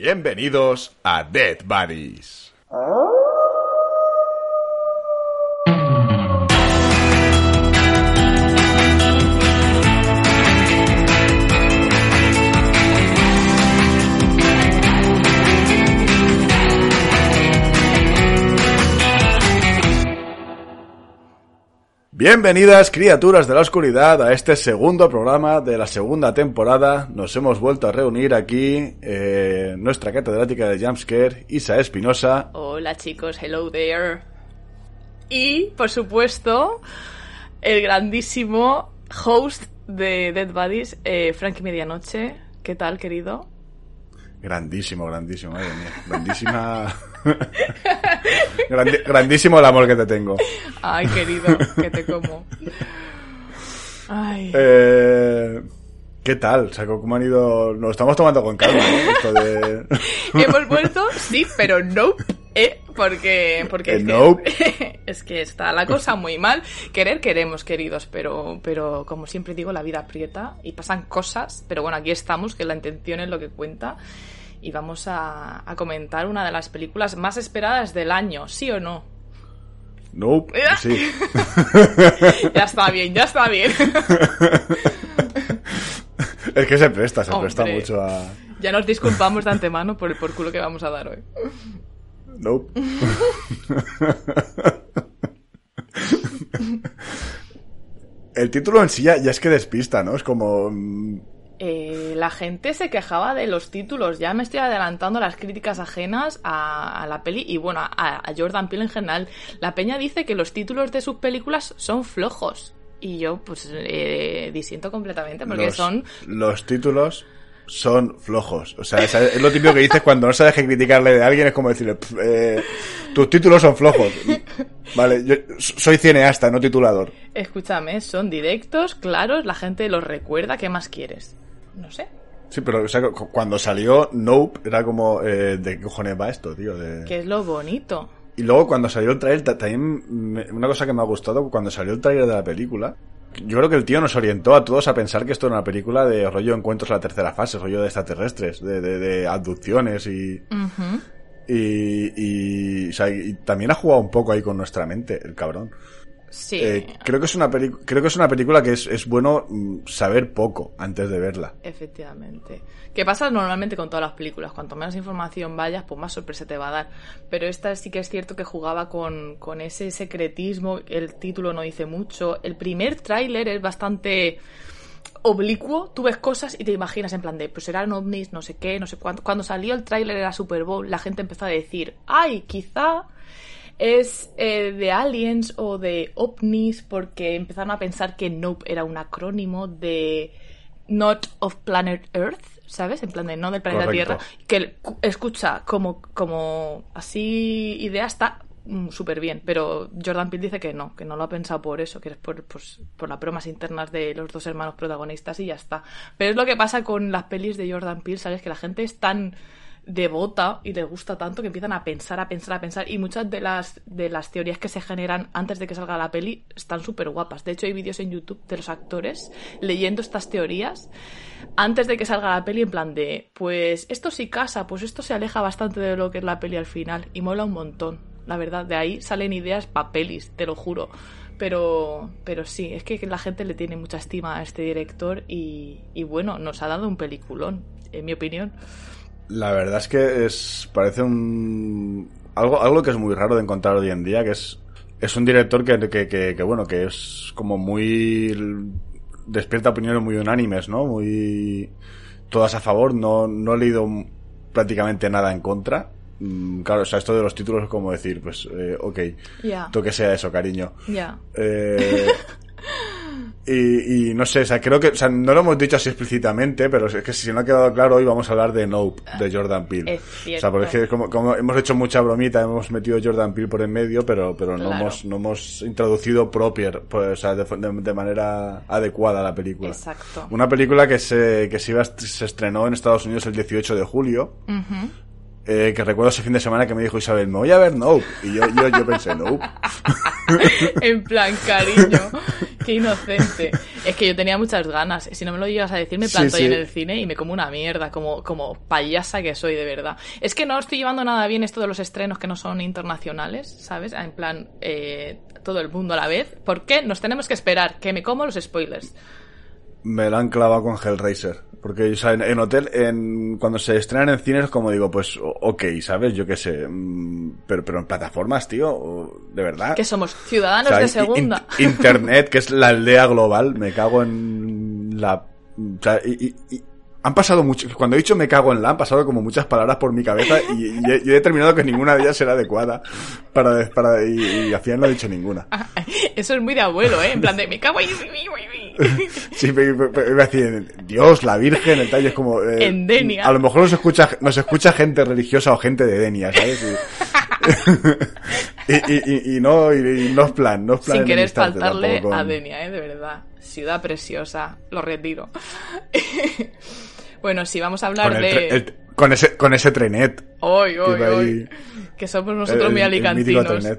Bienvenidos a Dead Buddies. Bienvenidas criaturas de la oscuridad a este segundo programa de la segunda temporada. Nos hemos vuelto a reunir aquí eh, nuestra catedrática de Jumpscare, Isa Espinosa. Hola chicos, hello there. Y, por supuesto, el grandísimo host de Dead Buddies, eh, Frankie Medianoche. ¿Qué tal, querido? Grandísimo, grandísimo, madre mía. Grandísima. Grandi- grandísimo el amor que te tengo. Ay, querido, que te como. Ay. Eh, ¿Qué tal? O sea, ¿cómo han ido? Nos estamos tomando con calma, ¿no? Esto de... Hemos vuelto, sí, pero no, ¿eh? Porque, porque Eh, es, que, es que está la cosa muy mal. Querer queremos, queridos, pero, pero como siempre digo, la vida aprieta y pasan cosas. Pero bueno, aquí estamos, que la intención es lo que cuenta. Y vamos a, a comentar una de las películas más esperadas del año, ¿sí o no? Nope, sí. Ya está bien, ya está bien. Es que se presta, se Hombre. presta mucho a... Ya nos disculpamos de antemano por el por culo que vamos a dar hoy. Nope. El título en sí ya, ya es que despista, ¿no? Es como... Eh, la gente se quejaba de los títulos. Ya me estoy adelantando las críticas ajenas a, a la peli y bueno, a, a Jordan Peele en general. La peña dice que los títulos de sus películas son flojos. Y yo, pues, eh, disiento completamente porque los, son. los títulos son flojos. O sea, es, lo típico que dices cuando no sabes qué criticarle de alguien, es como decirle, "Pff, eh, tus títulos son flojos. Vale, yo soy cineasta, no titulador. Escúchame, son directos, claros, la gente los recuerda. ¿Qué más quieres? No sé. Sí, pero o sea, cu- cuando salió Nope, era como, eh, ¿de qué cojones va esto, tío? De... ¿Qué es lo bonito? Y luego cuando salió el trailer, ta- también me- una cosa que me ha gustado, cuando salió el trailer de la película, yo creo que el tío nos orientó a todos a pensar que esto era una película de rollo encuentros en la tercera fase, rollo de extraterrestres, de, de, de abducciones y, y, y, o sea, y también ha jugado un poco ahí con nuestra mente, el cabrón. Sí. Eh, creo que es una creo que es una película que es, es bueno mm, saber poco antes de verla. Efectivamente. Que pasa normalmente con todas las películas. Cuanto menos información vayas, pues más sorpresa te va a dar. Pero esta sí que es cierto que jugaba con, con ese secretismo. El título no dice mucho. El primer tráiler es bastante oblicuo. Tú ves cosas y te imaginas en plan de, pues eran ovnis, no sé qué, no sé cuánto. Cuando salió el tráiler era Super Bowl, la gente empezó a decir, ay, quizá es eh, de aliens o de ovnis porque empezaron a pensar que Nope era un acrónimo de Not of Planet Earth, ¿sabes? En plan de no del planeta Correcto. Tierra. Que escucha, como, como así idea está súper bien, pero Jordan Peele dice que no, que no lo ha pensado por eso, que es por, pues, por las bromas internas de los dos hermanos protagonistas y ya está. Pero es lo que pasa con las pelis de Jordan Peele, ¿sabes? Que la gente es tan devota y les gusta tanto que empiezan a pensar, a pensar, a pensar y muchas de las de las teorías que se generan antes de que salga la peli están súper guapas. De hecho hay vídeos en YouTube de los actores leyendo estas teorías antes de que salga la peli en plan de pues esto sí casa, pues esto se aleja bastante de lo que es la peli al final y mola un montón. La verdad, de ahí salen ideas pa' pelis, te lo juro. Pero, pero sí, es que la gente le tiene mucha estima a este director y, y bueno, nos ha dado un peliculón, en mi opinión. La verdad es que es parece un algo algo que es muy raro de encontrar hoy en día, que es es un director que, que, que, que, bueno, que es como muy despierta opiniones muy unánimes, ¿no? Muy todas a favor, no no he leído prácticamente nada en contra. Mm, Claro, o sea, esto de los títulos es como decir, pues, eh, ok, Ya. tú que sea eso, cariño. Ya. Eh, y, y no sé, o sea, creo que, o sea, no lo hemos dicho así explícitamente, pero es que si no ha quedado claro, hoy vamos a hablar de Nope, de Jordan Peele. O sea, porque es que como, como hemos hecho mucha bromita, hemos metido Jordan Peele por en medio, pero, pero no, hemos, no hemos introducido propier, pues, o sea, de, de- de manera adecuada a la película. Exacto. Una película que se, que se, iba se estrenó en Estados Unidos el 18 de julio. Ujú. Eh, que recuerdo ese fin de semana que me dijo Isabel, me voy a ver Nope. Y yo, yo, yo pensé, Nope. en plan, cariño, qué inocente. Es que yo tenía muchas ganas. Si no me lo llegas a decir, me planto ahí en el cine y me como una mierda, como, como payasa que soy, de verdad. Es que no estoy llevando nada bien esto de los estrenos que no son internacionales, ¿sabes? En plan, eh, todo el mundo a la vez. ¿Por qué nos tenemos que esperar? Que me como los spoilers. Me la han clavado con Hellraiser. Porque, o sea, en, hotel, en, cuando se estrenan en cines, como digo, pues, ok, ¿sabes? Yo qué sé. Mm, pero, pero en plataformas, tío, de verdad. Que somos ciudadanos de segunda. internet, que es la aldea global, me cago en la. O sea, y, han pasado mucho. Cuando he dicho me cago en la, han pasado como muchas palabras por mi cabeza y, he, determinado que ninguna de ellas era adecuada. Para, para, y, al final no he dicho ninguna. Eso es muy de abuelo, ¿eh? En plan de me cago en. sí, me, iba a decir, Dios, la Virgen, el tal, es como. Eh, en Denia. A lo mejor nos escucha, nos escucha gente religiosa o gente de Denia, ¿sabes? Y, y, no, y, no es plan, no es plan. Sin querer faltarle a Denia, ¿eh? De verdad. Ciudad preciosa, lo retiro. Bueno, sí, vamos a hablar de... con, ese, con ese trenet. Hoy, hoy, hoy. Que somos nosotros muy alicantinos.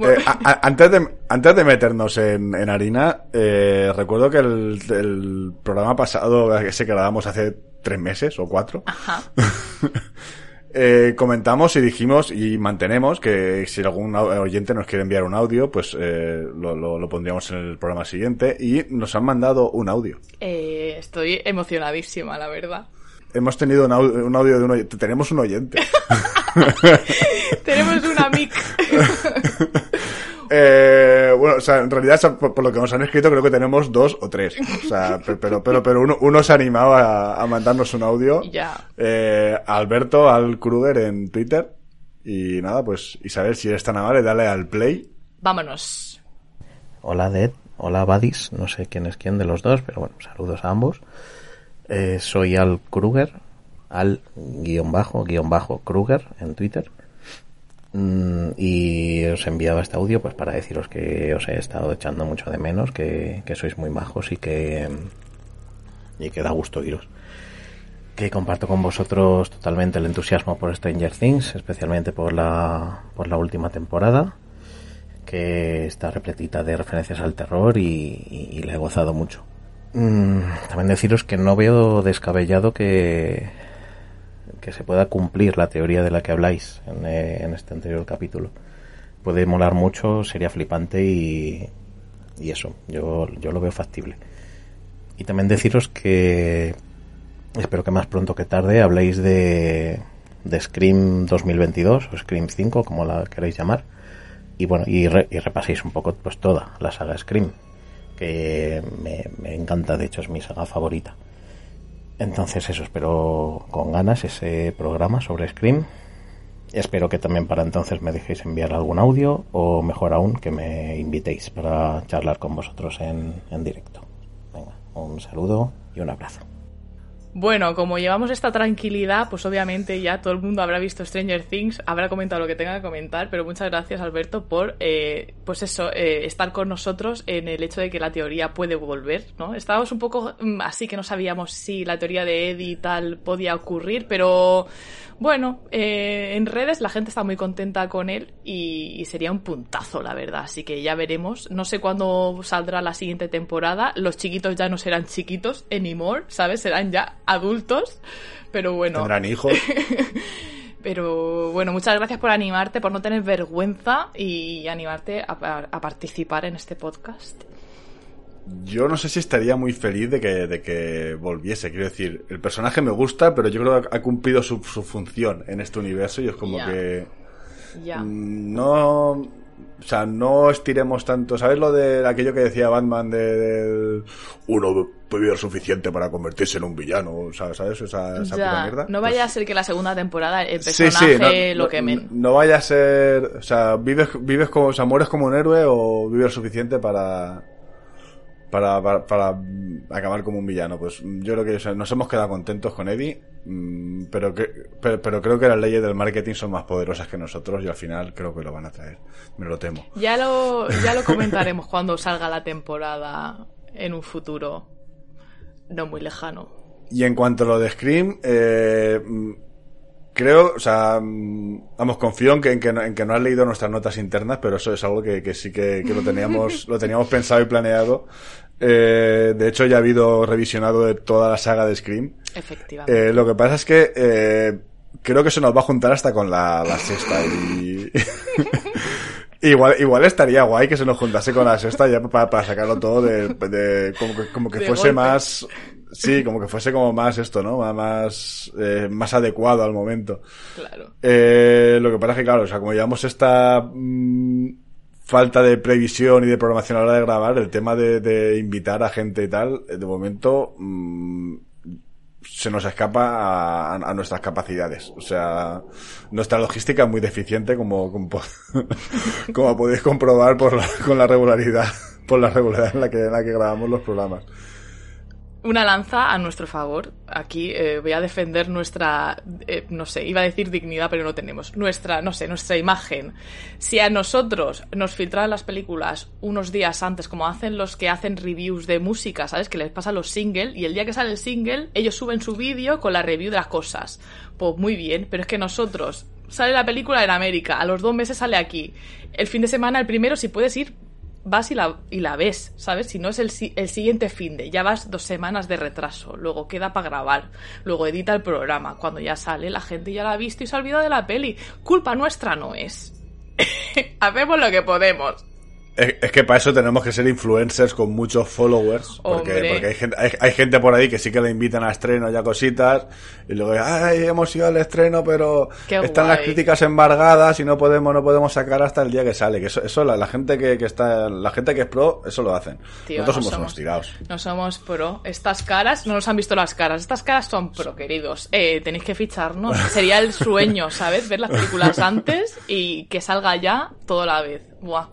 Eh, antes, de, antes de meternos en, en harina, eh, recuerdo que el, el, programa pasado, ese que grabamos hace tres meses o cuatro, Ajá. Eh, comentamos y dijimos y mantenemos que si algún oyente nos quiere enviar un audio, pues eh, lo, lo, pondríamos en el programa siguiente y nos han mandado un audio. Eh, estoy emocionadísima, la verdad. Hemos tenido un audio, un audio de un oyente. Tenemos un oyente. Tenemos una mic. Eh, bueno, o sea, en realidad, por, lo que nos han escrito, creo que tenemos dos o tres. O sea, pero, pero, pero uno, uno se ha animado a, mandarnos un audio. Ya. Eh, Alberto, al Kruger en Twitter. Y nada, pues Isabel, si eres tan amable, dale al play. Vámonos. Hola, Ded. Hola, Badis. No sé quién es quién de los dos, pero bueno, saludos a ambos. Eh, soy Al Kruger, al guion bajo, guion bajo Kruger en Twitter. Mm, y os enviaba este audio pues para deciros que os he estado echando mucho de menos, que, sois muy majos y que, y que da gusto iros. Que comparto con vosotros totalmente el entusiasmo por Stranger Things, especialmente por la, por la última temporada, que está repletita de referencias al terror y, y, la he gozado mucho. Mm, también deciros que no veo descabellado que que se pueda cumplir la teoría de la que habláis en, eh, en este anterior capítulo. Puede molar mucho, sería flipante y, y eso, yo, yo lo veo factible. Y también deciros que espero que más pronto que tarde habléis de, de Scream 2022 o Scream 5, como la queréis llamar. Y bueno, y, y repaséis un poco pues toda la saga Scream, que me, encanta, de hecho es mi saga favorita. Entonces eso, espero con ganas ese programa sobre Scream. Espero que también para entonces me dejéis enviar algún audio o mejor aún que me invitéis para charlar con vosotros en, en directo. Venga, un saludo y un abrazo. Bueno, como llevamos esta tranquilidad, pues obviamente ya todo el mundo habrá visto Stranger Things, habrá comentado lo que tenga que comentar, pero muchas gracias Alberto por, eh, pues eso, eh, estar con nosotros en el hecho de que la teoría puede volver, ¿no? Estábamos un poco mm, así que no sabíamos si la teoría de Eddie y tal podía ocurrir, pero bueno, eh, en redes la gente está muy contenta con él y, sería un puntazo, la verdad. Así que ya veremos. No sé cuándo saldrá la siguiente temporada. Los chiquitos ya no serán chiquitos anymore, ¿sabes? Serán ya adultos. Pero bueno. Tendrán hijos. Pero bueno, muchas gracias por animarte, por no tener vergüenza y animarte a participar en este podcast yo no sé si estaría muy feliz de que, de que volviese. Quiero decir, el personaje me gusta, pero yo creo que ha cumplido su, su función en este universo y es como que. Mm, no. O sea, no estiremos tanto. ¿Sabes lo de aquello que decía Batman de, uno puede ser suficiente para convertirse en un villano? O sea, ¿sabes? Esa, esa mierda. No vaya pues a ser que la segunda temporada el personaje lo quemen. No, vaya a ser. O sea, vives, vives como. O sea, mueres como un héroe o vives suficiente para para, para, acabar como un villano. Pues yo creo que nos hemos quedado contentos con Eddie, mm, pero, que, pero, creo que las leyes del marketing son más poderosas que nosotros y al final creo que lo van a traer. Me lo temo. Ya lo, ya lo comentaremos cuando salga la temporada en un futuro no muy lejano. Y en cuanto a lo de Scream, eh, creo, o sea, vamos, confío en que, en que, no, en que no has leído nuestras notas internas, pero eso es algo que, que sí que, que lo teníamos, lo teníamos pensado y planeado. Eh, de hecho, ya ha habido revisionado de toda la saga de Scream. Efectivamente. Eh, lo que pasa es que eh, creo que se nos va a juntar hasta con la, la sexta y... Igual, igual estaría guay que se nos juntase con la sexta ya para, para sacarlo todo de, de como que, como que fuese golpe. más, sí, como que fuese como más esto, ¿no? Más, eh, más adecuado al momento. Claro. Eh, lo que pasa es que, claro, o sea, como llevamos esta mm, falta de previsión y de programación a la hora de grabar, el tema de, de invitar a gente y tal, eh, de momento mm, se nos escapa a, a nuestras capacidades. O sea, nuestra logística es muy deficiente, como, como, como podéis comprobar por la- con la regularidad, por la regularidad en la que, en la que grabamos los programas. Una lanza a nuestro favor. Aquí eh, voy a defender nuestra, eh, no sé, iba a decir dignidad, pero no tenemos. Nuestra, no sé, nuestra imagen. Si a nosotros nos filtran las películas unos días antes, como hacen los que hacen reviews de música, ¿sabes? Que les pasa los singles y el día que sale el single, ellos suben su vídeo con la review de las cosas. Pues muy bien, pero es que nosotros, sale la película en América, a los dos meses sale aquí. El fin de semana, el primero, si puedes ir, vas y la, y la ves, ¿sabes? Si no es el, el siguiente fin de, ya vas dos semanas de retraso, luego queda para grabar, luego edita el programa, cuando ya sale la gente ya la ha visto y se ha olvidado de la peli. Culpa nuestra no es. Hacemos lo que podemos. Es, es que para eso tenemos que ser influencers con muchos followers. Porque, hay, gente, hay, hay gente por ahí que sí que le invitan a estreno y a cositas. Y luego, ay, hemos ido al estreno, pero Qué están las críticas embargadas y no podemos, no podemos sacar hasta el día que sale. Que eso, eso la, la gente que, que está, la gente que es pro, eso lo hacen. Tío, Nosotros no somos, somos- unos tirados. No somos pro. Estas caras, no nos han visto las caras. Estas caras son pro, queridos. Eh, tenéis que ficharnos. Sería el sueño, ¿sabes? Ver las películas antes y que salga ya todo la vez. Buah.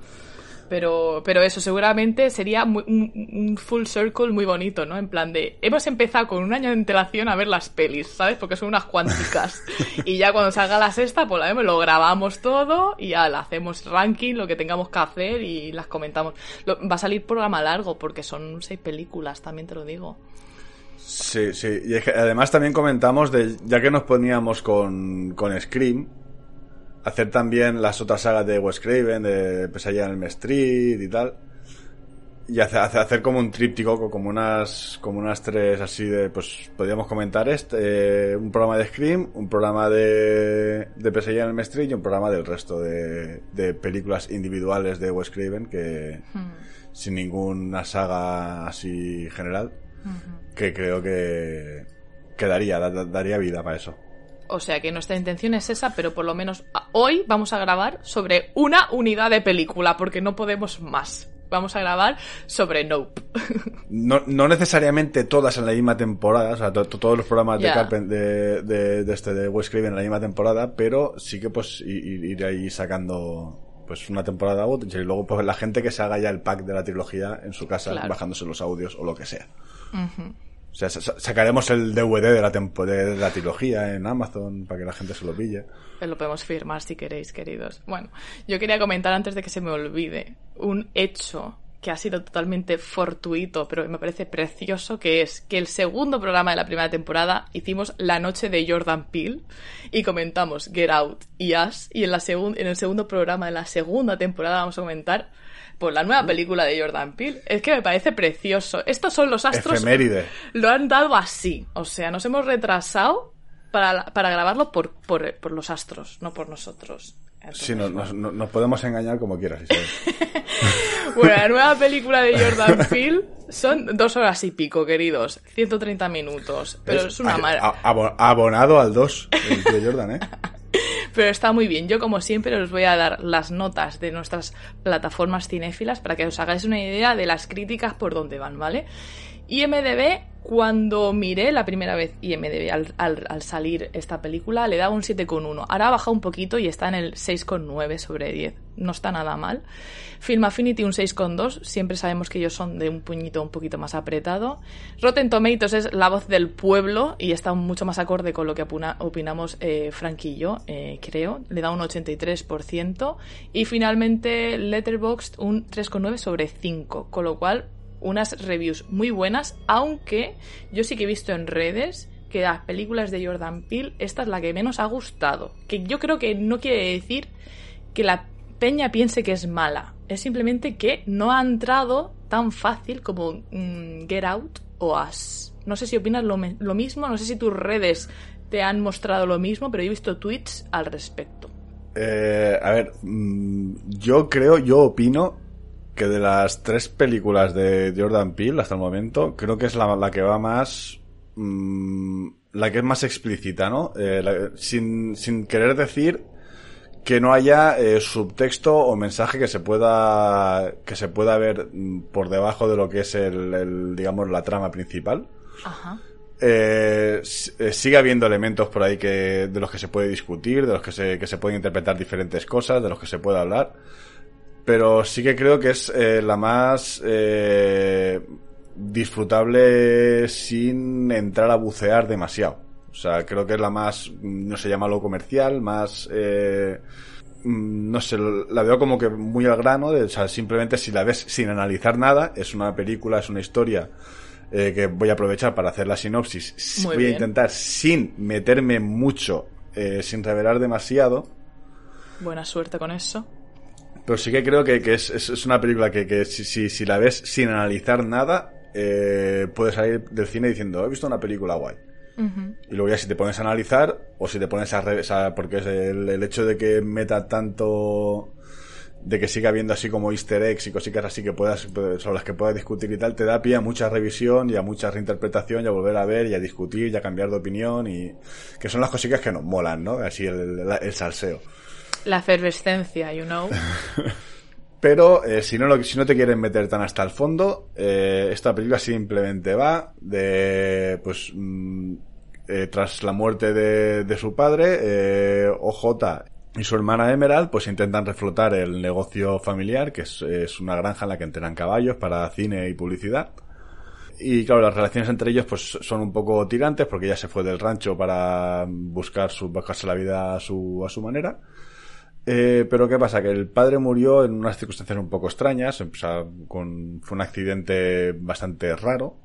Pero, pero eso seguramente sería muy- un, un full circle muy bonito, ¿no? En plan de, hemos empezado con un año de antelación a ver las pelis, ¿sabes? Porque son unas cuánticas. y ya cuando salga la sexta, pues la vemos, lo grabamos todo y ya la hacemos ranking, lo que tengamos que hacer y las comentamos. Lo- va a salir programa largo porque son seis películas, también te lo digo. Sí, sí. Y es que además también comentamos de, ya que nos poníamos con, con Scream, hacer también las otras sagas de Wes Craven, de Pesadilla en el Street y tal. Y hacer, hacer, como un tríptico, co- como unas, como unas tres así de, pues podríamos comentar este, eh, un programa de Scream, un programa de, de Pesadilla en el Street y un programa del resto de, de películas individuales de Wes Craven que, sin ninguna saga así general que creo que, que daría, da- da- daría vida para eso. O sea que nuestra intención es esa, pero por lo menos a- hoy vamos a grabar sobre una unidad de película, porque no podemos más. Vamos a grabar sobre Nope. No, no necesariamente todas en la misma temporada, o sea, to- to- todos los programas de. Carpen- de, de, de este de Wes Craven en la misma temporada, pero sí que pues ir ahí sacando pues una temporada u y luego pues la gente que se haga ya el pack de la trilogía en su casa, Claro. bajándose los audios o lo que sea. O sea, sa- sa- sacaremos el DVD de la, de, la trilogía en Amazon para que la gente se lo pille. Lo podemos firmar si queréis, queridos. Bueno, yo quería comentar antes de que se me olvide un hecho que ha sido totalmente fortuito, pero me parece precioso, que es que el segundo programa de la primera temporada hicimos La noche de Jordan Peele y comentamos Get Out y Us, y en, la en el segundo programa de la segunda temporada vamos a comentar pues la nueva película de Jordan Peele. Es que me parece precioso. Estos son los astros Efeméride. lo han dado así. O sea, nos hemos retrasado para, para grabarlo por, por, por los astros, no por nosotros. Entonces, Sí, no- nos, podemos engañar como quieras. Bueno, la nueva película de Jordan Peele son dos horas y pico, queridos. 130 minutos. Pero es, una a- mar- a- abo- abonado al 2 el tío Jordan, ¿eh? Pero está muy bien. Yo, como siempre, os voy a dar las notas de nuestras plataformas cinéfilas para que os hagáis una idea de las críticas por dónde van, ¿vale? IMDB, cuando miré la primera vez IMDB al, al- al salir esta película, le daba un 7,1. Ahora ha bajado un poquito y está en el 6,9 sobre 10. No está nada mal. Film Affinity un 6,2. Siempre sabemos que ellos son de un puñito un poquito más apretado. Rotten Tomatoes es la voz del pueblo y está mucho más acorde con lo que opina- opinamos eh, Frank y yo, eh, creo. Le da un 83%. Y finalmente Letterboxd un 3,9 sobre 5. Con lo cual, unas reviews muy buenas, aunque yo sí que he visto en redes que las películas de Jordan Peele, esta es la que menos ha gustado. Que yo creo que no quiere decir que la peña piense que es mala. Es simplemente que no ha entrado tan fácil como mm, Get Out o Us. No sé si opinas lo, lo mismo, no sé si tus redes te han mostrado lo mismo, pero yo he visto tweets al respecto. Eh, a ver, mm, yo creo, yo opino que de las tres películas de Jordan Peele hasta el momento, creo que es la, la que va más... mm, la que es más explícita, ¿no? Eh, la- sin, sin querer decir que no haya eh, subtexto o mensaje que se pueda que se pueda ver mm, por debajo de lo que es el, el, digamos la trama principal Ajá. eh, eh, sigue habiendo elementos por ahí que de los que se puede discutir, de los que se, que se pueden interpretar diferentes cosas, de los que se puede hablar. Pero sí que creo que es eh, la más eh, disfrutable sin entrar a bucear demasiado. O sea, creo que es la más, no sé, lo comercial, más... Eh, mm, no sé, la veo como que muy al grano, de, o sea, simplemente si la ves sin analizar nada, es una película, es una historia eh, que voy a aprovechar para hacer la sinopsis. Muy voy a intentar sin meterme mucho, eh, sin revelar demasiado, Buena suerte con eso. Pero sí que creo que, que es, es- es una película que, que si, si, si la ves sin analizar nada, eh, puedes salir del cine diciendo, he visto una película guay. Y luego ya si te pones a analizar, o si te pones a... re- o sea, porque es el, el hecho de que meta tanto... De que siga habiendo así como easter eggs y cositas así que puedas, sobre las que puedas discutir y tal, te da pie a mucha revisión y a mucha reinterpretación y a volver a ver y a discutir y a cambiar de opinión y que son las cositas que nos molan, ¿no? Así el, el, el salseo. La efervescencia, you know. Pero eh, si, no lo, si no te quieren meter tan hasta el fondo, eh, esta película simplemente va de, pues, mm, eh, tras la muerte de, su padre, eh, OJ y su hermana Emerald, pues intentan reflotar el negocio familiar, que es, es una granja en la que entrenan caballos para cine y publicidad. Y claro, las relaciones entre ellos pues son un poco tirantes porque ella se fue del rancho para buscar su, buscarse la vida a su, a su manera. Eh, pero ¿qué pasa? Que el padre murió en unas circunstancias un poco extrañas, con, fue un accidente bastante raro.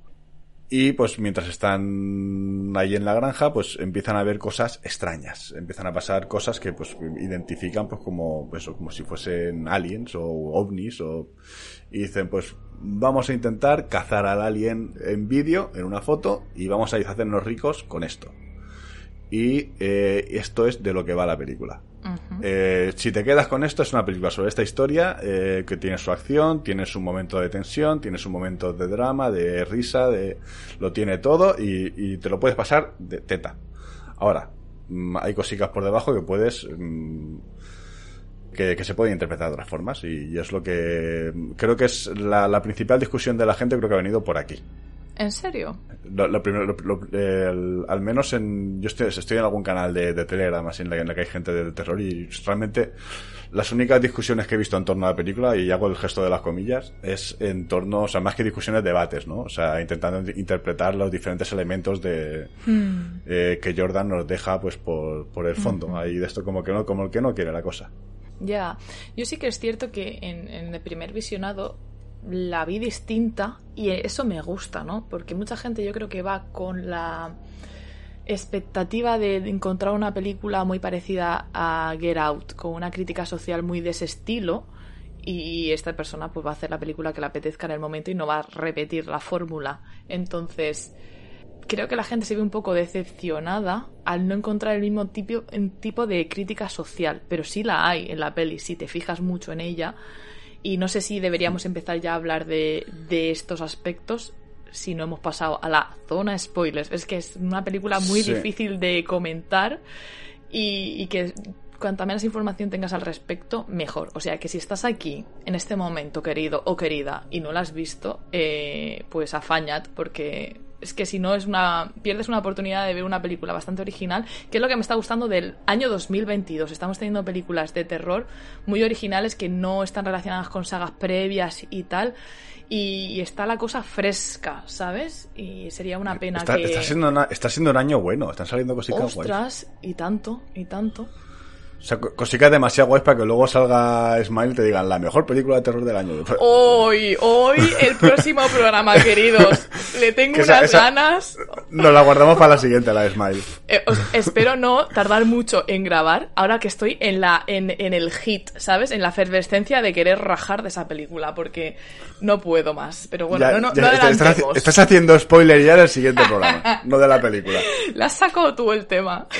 Y pues mientras están ahí en la granja, pues empiezan a ver cosas extrañas. Empiezan a pasar cosas que pues identifican pues como, pues, como si fuesen aliens o ovnis o, y dicen pues vamos a intentar cazar al alien en vídeo, en una foto, y vamos a hacernos ricos con esto. Y eh, esto es de lo que va la película. Eh, si te quedas con esto, es una película sobre esta historia eh, que tiene su acción, tiene su momento de tensión, tiene su momento de drama, de risa, de lo tiene todo y, te lo puedes pasar de teta. Ahora, mm, hay cositas por debajo que puedes mm, que, se pueden interpretar de otras formas y, y es lo que creo que es la, la principal discusión de la gente creo que ha venido por aquí. ¿En serio? Lo, lo primero, lo- el- al menos en, yo estoy, estoy en algún canal de, de Telegram así en la, en la que hay gente de terror y realmente las únicas discusiones que he visto en torno a la película y hago el gesto de las comillas es en torno, o sea, más que discusiones, debates, ¿no? O sea, intentando interpretar los diferentes elementos de Hmm. eh, que Jordan nos deja pues por, por el fondo. Ahí de esto como que no, como el que no quiere la cosa. Ya, yo sí que es cierto que en, en el primer visionado la vi distinta y eso me gusta, ¿no? Porque mucha gente yo creo que va con la expectativa de encontrar una película muy parecida a Get Out, con una crítica social muy de ese estilo y esta persona pues va a hacer la película que le apetezca en el momento y no va a repetir la fórmula. Entonces, creo que la gente se ve un poco decepcionada al no encontrar el mismo tipo, tipo de crítica social, pero sí la hay en la peli, si te fijas mucho en ella. Y no sé si deberíamos empezar ya a hablar de, de estos aspectos si no hemos pasado a la zona spoilers. Es que es una película muy Sí. difícil de comentar y, y que cuanta menos información tengas al respecto, mejor. O sea que si estás aquí en este momento, querido o querida, y no la has visto, eh, pues afañad, porque es que si no es una pierdes una oportunidad de ver una película bastante original, que es lo que me está gustando del año 2022. Estamos teniendo películas de terror muy originales que no están relacionadas con sagas previas y tal. Y está la cosa fresca, ¿sabes? Y sería una pena Está, que... está siendo una- está siendo un año bueno, están saliendo cositas guays. Ostras, y tanto, y tanto. O sea, co- cositas demasiado guays para que luego salga Smile y te digan la mejor película de terror del año. Hoy, hoy, el próximo programa, queridos. Le tengo Que esa- unas esa- ganas. Nos la guardamos para la siguiente, la de Smile. Eh, os- espero no tardar mucho en grabar, ahora que estoy en la en, en el hit, ¿sabes? En la efervescencia de querer rajar de esa película, porque no puedo más. Pero bueno, Ya- no, no, ya no estás, estás- adelantemos. estás haciendo spoiler ya del siguiente programa, no de la película. La has sacado tú el tema.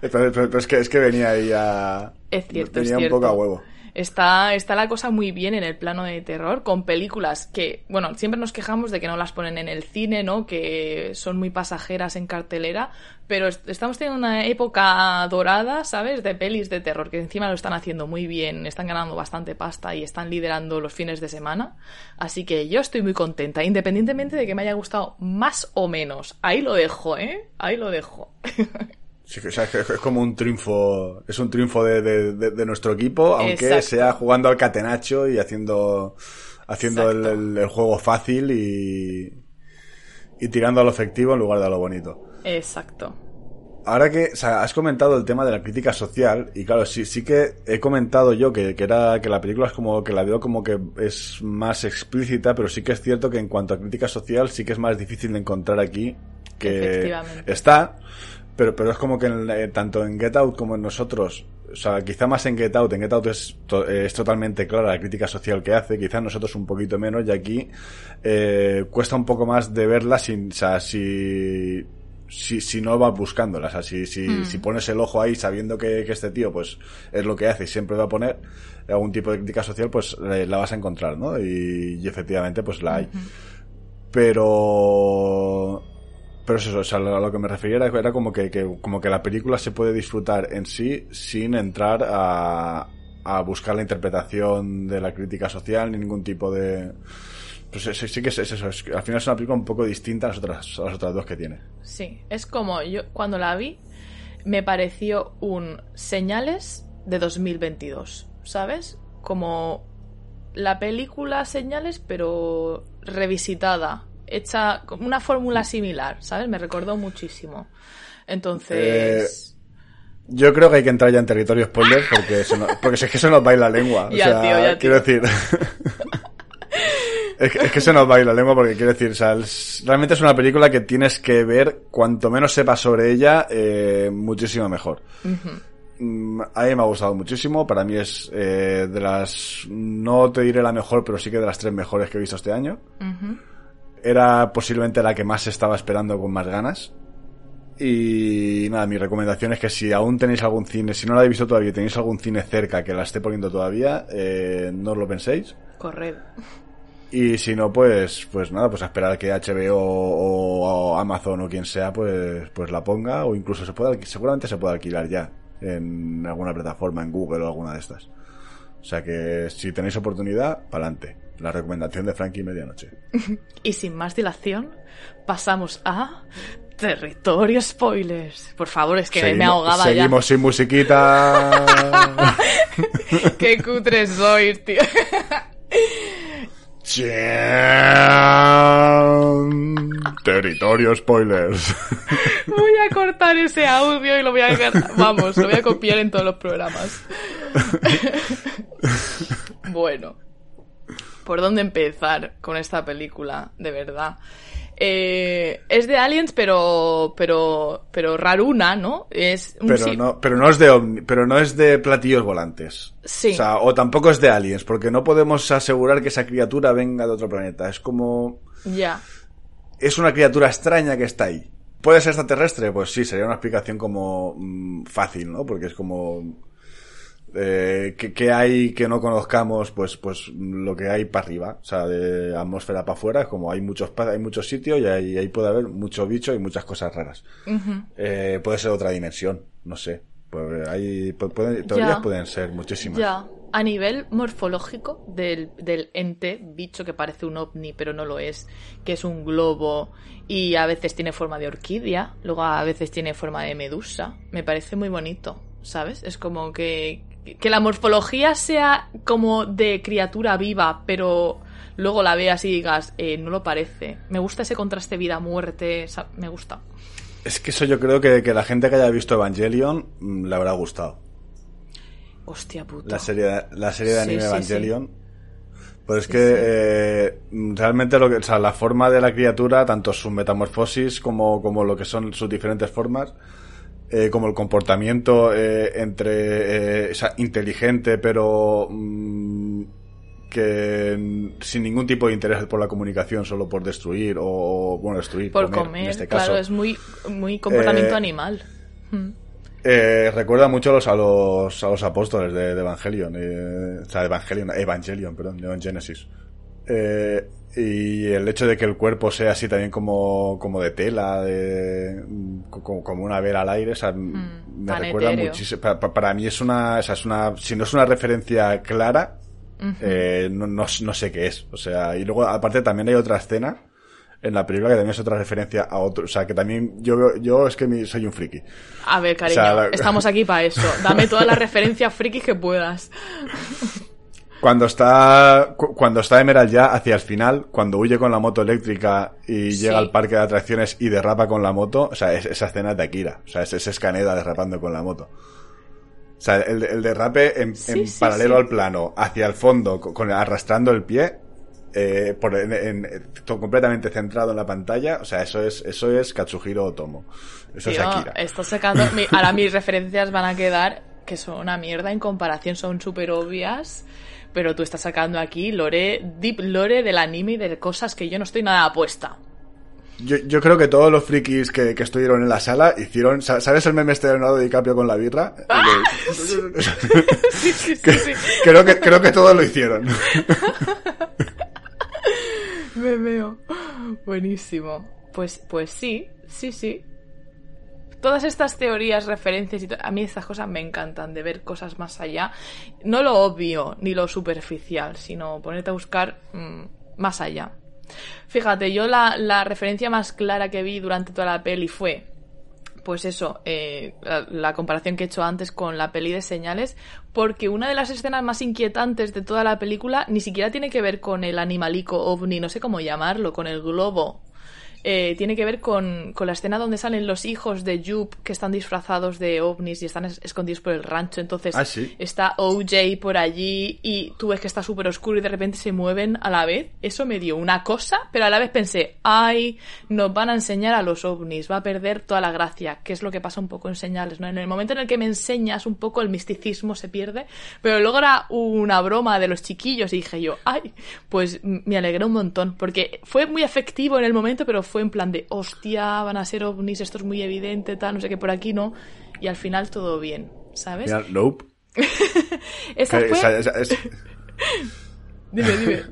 Pero, pero- pero es, que, es que venía ahí a... Es cierto, venía es cierto. un poco a huevo. Está, está la cosa muy bien en el plano de terror, con películas que, bueno, siempre nos quejamos de que no las ponen en el cine, ¿no? Que son muy pasajeras en cartelera, pero est- estamos teniendo una época dorada, ¿sabes? De pelis de terror, que encima lo están haciendo muy bien, están ganando bastante pasta y están liderando los fines de semana. Así que yo estoy muy contenta, independientemente de que me haya gustado más o menos. Ahí lo dejo, ¿eh? Ahí lo dejo. Sí, que, o sea, que es como un triunfo, es un triunfo de, de- de- de nuestro equipo, aunque Exacto. sea jugando al catenacho y haciendo, haciendo el, Exacto. el- el juego fácil y, y tirando a lo efectivo en lugar de a lo bonito. Exacto. Ahora que o sea, has comentado el tema de la crítica social, y claro, sí, sí que he comentado yo que, que era que la película es como que la veo como que es más explícita, pero sí que es cierto que en cuanto a crítica social sí que es más difícil de encontrar aquí que está, pero, pero es como que en- eh, tanto en Get Out como en nosotros, o sea, quizá más en Get Out, en Get Out es, to- eh, es totalmente clara la crítica social que hace, quizá en nosotros un poquito menos, y aquí eh, cuesta un poco más de verla sin, o sea, si, si, si no vas buscándola, o sea, si, si, Hmm. si pones el ojo ahí sabiendo que, que este tío pues es lo que hace y siempre va a poner algún tipo de crítica social, pues eh, la vas a encontrar, ¿no? Y, y efectivamente pues la hay. Pero pero es eso, o sea, a lo que me refería era, como que, que- como que la película se puede disfrutar en sí sin entrar a, a buscar la interpretación de la crítica social ni ningún tipo de pues sí, que es, es eso, al final es una película un poco distinta a las otras, a las otras dos que tiene. Sí, es como yo cuando la vi me pareció un señales de 2022, ¿sabes? Como la película Señales pero revisitada, hecha con una fórmula similar, ¿sabes? Me recordó muchísimo. Entonces, Yo creo que hay que entrar ya en territorio spoiler porque, se nos- porque si es que se nos va la lengua. O Ya, sea, tío, ya, quiero tío. decir. es, que, es que se nos va la lengua porque quiero decir, o sea, es- realmente es una película que tienes que ver, cuanto menos sepas sobre ella, eh, muchísimo mejor. Mm, A mí me ha gustado muchísimo, para mí es eh, de las, no te diré la mejor, pero sí que de las tres mejores que he visto este año. ujú, Era posiblemente la que más estaba esperando con más ganas. Y nada, mi recomendación es que si aún tenéis algún cine, si no la habéis visto todavía y tenéis algún cine cerca que la esté poniendo todavía, eh, no os lo penséis. corred. Y si no, pues, pues nada, pues a esperar que HBO o, o Amazon o quien sea, pues, pues la ponga, o incluso se puede, seguramente se puede alquilar ya en alguna plataforma, en Google o alguna de estas. O sea que si tenéis oportunidad, pa'lante. La recomendación de Frankie Medianoche. Y sin más dilación, pasamos a territorio spoilers. Por favor, es que me Seguimos- ahogaba Seguimos sin musiquita. ya. Qué cutre sois, tío. Territorio spoilers. Voy a cortar ese audio y lo voy a vamos, lo voy a copiar en todos los programas. bueno, ¿por dónde empezar con esta película? De verdad. Eh, es de Aliens, pero pero pero raruna, ¿no? Es un Pero sí- no, pero no es de ovni- pero no es de platillos volantes. Sí. O sea, o tampoco es de aliens, porque no podemos asegurar que esa criatura venga de otro planeta. Es como ya. es una criatura extraña que está ahí. ¿Puede ser extraterrestre? Pues sí, sería una explicación como mm, fácil, ¿no? Porque es como eh, ¿qué, qué hay que no conozcamos? Pues, pues lo que hay para arriba, o sea, de atmósfera para afuera, como hay muchos hay muchos sitios y ahí, ahí puede haber mucho bicho y muchas cosas raras. Eh, puede ser otra dimensión, no sé. Pues hay, pu- pueden- teorías Ya. pueden ser muchísimas. Ya, a nivel morfológico del, del ente, bicho que parece un ovni pero no lo es, que es un globo y a veces tiene forma de orquídea, luego a veces tiene forma de medusa, me parece muy bonito, ¿sabes? Es como que, que la morfología sea como de criatura viva, pero luego la veas y digas, eh, no lo parece. Me gusta ese contraste vida-muerte, me gusta. Es que eso yo creo que, que la gente que haya visto Evangelion mm, le habrá gustado. Hostia puta. La serie, la serie de Sí, anime sí, Evangelion. Pues es que eh, realmente lo que, o sea, la forma de la criatura, tanto su metamorfosis como, como lo que son sus diferentes formas, eh, como el comportamiento eh, entre eh, o sea, inteligente pero mm, que sin ningún tipo de interés por la comunicación, solo por destruir o bueno destruir Por comer, comer, en este caso. claro, es muy, muy comportamiento Eh, animal. Mm. Eh, recuerda mucho a los, a los, a los apóstoles de, de Evangelion, eh, o sea, Evangelion, Evangelion, perdón, de Neon Genesis. Y el hecho de que el cuerpo sea así también como, como de tela, de, como, como una vela al aire, o sea, me Mm, tan recuerda muchísimo. Para, mí es una, o sea, es una, si no es una referencia clara, eh, no, no, no sé qué es. O sea, y luego aparte también hay otra escena en la película que también es otra referencia a otro, o sea, que también yo, veo- yo es que mi- soy un friki. A ver, cariño, O sea, la- estamos aquí para eso. Dame todas las referencias frikis que puedas. Cuando está, cu- cuando está Emerald ya hacia el final, cuando huye con la moto eléctrica y Sí. llega al parque de atracciones y derrapa con la moto, o sea, es- esa escena es de Akira, o sea, es, es Caneda derrapando con la moto. O sea, el, el derrape en, Sí, en sí, paralelo al plano, hacia el fondo, con, con- arrastrando el pie, eh, por, en- completamente centrado en la pantalla, o sea, eso es, eso es Katsuhiro Otomo. Eso es Akira. ahora mis referencias van a quedar que son una mierda en comparación, son súper obvias. Pero tú estás sacando aquí lore, deep lore del anime y de cosas que yo no estoy nada apuesta. Yo, yo creo que todos los frikis que, que estuvieron en la sala hicieron, sa- ¿sabes el meme este de Leonardo DiCaprio con la birra? El de- Sí, sí, sí, sí. creo que creo que todos lo hicieron. Me veo. Buenísimo. Pues, pues sí, sí, sí. Todas estas teorías, referencias y a mí estas cosas me encantan, de ver cosas más allá. No lo obvio ni lo superficial, sino ponerte a buscar mm, más allá. Fíjate, yo la, la referencia más clara que vi durante toda la peli fue pues eso, eh, la, la comparación que he hecho antes con la peli de señales, porque una de las escenas más inquietantes de toda la película ni siquiera tiene que ver con el animalico ovni, no sé cómo llamarlo, con el globo. Eh, tiene que ver con, con la escena donde salen los hijos de Jupe que están disfrazados de ovnis y están es- escondidos por el rancho. Entonces Ah, sí. está OJ por allí y tú ves que está súper oscuro y de repente se mueven a la vez. Eso me dio una cosa, pero a la vez pensé, ay, nos van a enseñar a los ovnis, va a perder toda la gracia, que es lo que pasa un poco en señales, ¿no? En el momento en el que me enseñas un poco el misticismo se pierde, pero luego era una broma de los chiquillos y dije yo, ay, pues me alegré un montón, porque fue muy efectivo en el momento, pero fue en plan de, hostia, van a ser ovnis, esto es muy evidente, tal, no sé qué, por aquí no, y al final todo bien, ¿sabes? Mira, nope. Esa fue... esa- esa- es- Dime, dime.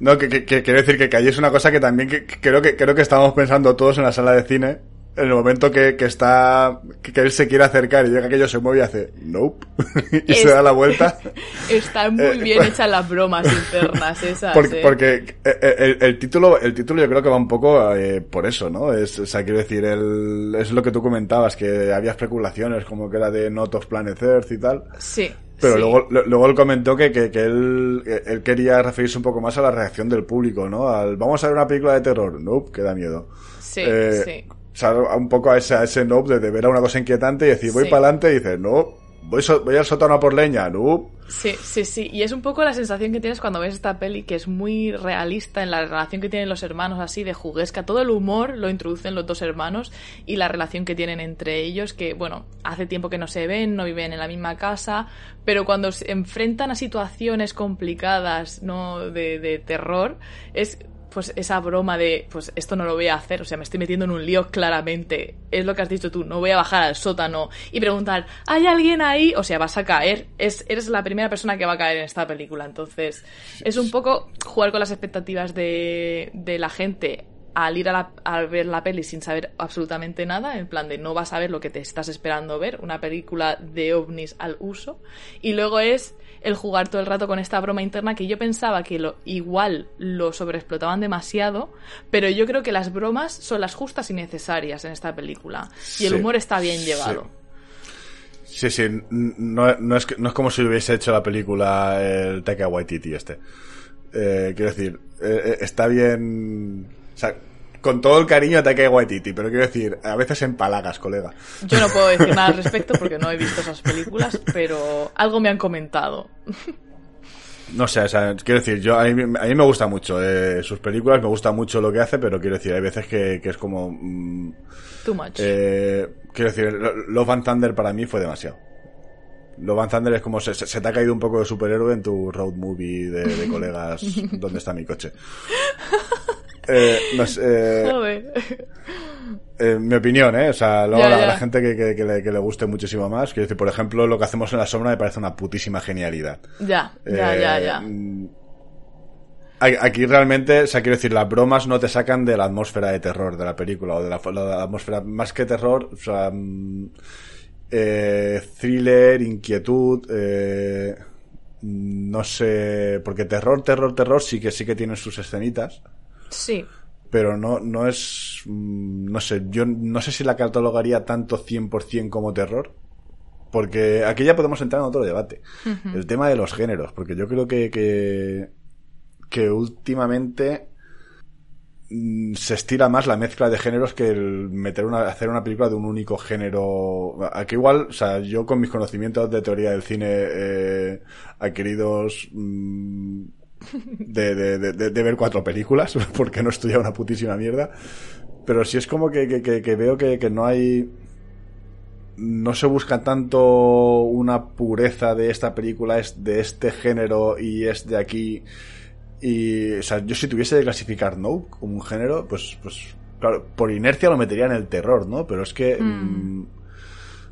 no, que, que, que quiero decir que, que ahí es una cosa que también que creo que creo que estábamos pensando todos en la sala de cine. En el momento que, que está, que, él se quiere acercar y llega aquello se mueve y hace nope y Es- se da la vuelta. Están muy Eh, bien pues- hechas las bromas internas esas. Porque, ¿eh? porque eh, el, el título, el título yo creo que va un poco eh, por eso, ¿no? Es, o sea, quiero decir, el, es lo que tú comentabas, que había especulaciones como que era de Not of Planet Earth y tal. Sí. Pero sí. luego, luego él comentó que, que, que él, él quería referirse un poco más a la reacción del público, ¿no? Al, vamos a ver una película de terror. Nope, que da miedo. Sí, Eh, sí. O sea, un poco a ese, a ese de, de ver a una cosa inquietante y decir, voy Sí. para adelante y dices, no, voy, so- voy al sótano por leña, no. Sí, sí, sí. Y es un poco la sensación que tienes cuando ves esta peli, que es muy realista en la relación que tienen los hermanos, así de juguesca. Todo el humor lo introducen los dos hermanos y la relación que tienen entre ellos, que, bueno, hace tiempo que no se ven, no viven en la misma casa, pero cuando se enfrentan a situaciones complicadas, ¿no? De, de terror, es pues esa broma de, pues esto no lo voy a hacer, o sea, me estoy metiendo en un lío claramente. Es lo que has dicho tú, no voy a bajar al sótano y preguntar, ¿hay alguien ahí? O sea, vas a caer. Es, eres la primera persona que va a caer en esta película. Entonces, es un poco jugar con las expectativas de, de la gente al ir a, la- a ver la peli sin saber absolutamente nada, en plan de no vas a ver lo que te estás esperando ver, una película de ovnis al uso. Y luego es el jugar todo el rato con esta broma interna que yo pensaba que lo igual lo sobreexplotaban demasiado, pero yo creo que las bromas son las justas y necesarias en esta película. Y el Sí, humor está bien llevado. Sí, sí, no, no, es, no es como si hubiese hecho la película el Taika Waititi este. Eh, quiero decir, eh, eh, está bien... O sea, con todo el cariño a Taika Waititi, pero quiero decir, a veces empalagas, colega. Yo no puedo decir nada al respecto porque no he visto esas películas, pero algo me han comentado. No sé, o sea, quiero decir, yo a mí, a mí me gusta mucho eh, sus películas, me gusta mucho lo que hace, pero quiero decir, hay veces que, que es como... mm, Too much. eh, quiero decir, Lo- Love and Thunder para mí fue demasiado. Love and Thunder es como se, se- se te ha caído un poco de superhéroe en tu road movie de, de colegas ¿Dónde está mi coche? Eh, no sé, eh, Joder. eh, mi opinión, ¿eh? O sea, luego Ya, la, ya. la gente que, que- que le, que le guste muchísimo más. Quiero decir, por ejemplo, lo que hacemos en la sombra me parece una putísima genialidad. Ya, ya, Eh, ya, ya. mm, Aquí realmente, o sea, quiero decir, las bromas no te sacan de la atmósfera de terror de la película o de la, la atmósfera, más que terror, o sea, mm, eh, thriller, inquietud, eh, mm, no sé, porque terror, terror, terror sí que sí que tienen sus escenitas, Sí. pero no, no es, mm, no sé, yo no sé si la catalogaría tanto 100% como terror, porque aquí ya podemos entrar en otro debate. El tema de los géneros, porque yo creo que, que, que últimamente mm, se estira más la mezcla de géneros que el meter una, hacer una película de un único género. Aquí igual, o sea, yo con mis conocimientos de teoría del cine eh, adquiridos mm, de, de, de, de- de ver cuatro películas, porque no he estudiado una putísima mierda, pero sí es como que, que, que- que veo que, que no hay no se busca tanto una pureza de esta película es de este género y es de aquí. Y o sea yo si tuviese que clasificar no como un género pues pues claro por inercia lo metería en el terror no pero es que mm,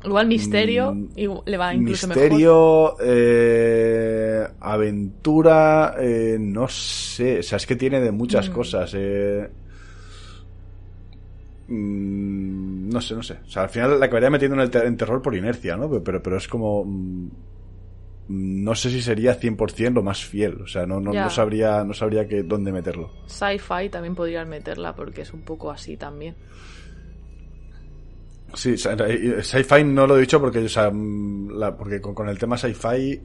Igual misterio Mm, le va incluso mejor. misterio eh, aventura eh, no sé o sea es que tiene de muchas Mm. cosas eh, mm, no sé no sé o sea al final la acabaría metiendo en el ter- en terror por inercia no pero pero es como mm, no sé si sería 100% lo más fiel o sea no no, no sabría no sabría que dónde meterlo Sci-fi también podrían meterla porque es un poco así también. Sí, eh, sci-fi no lo he dicho porque, o sea, mm, la- porque con, con el tema sci-fi,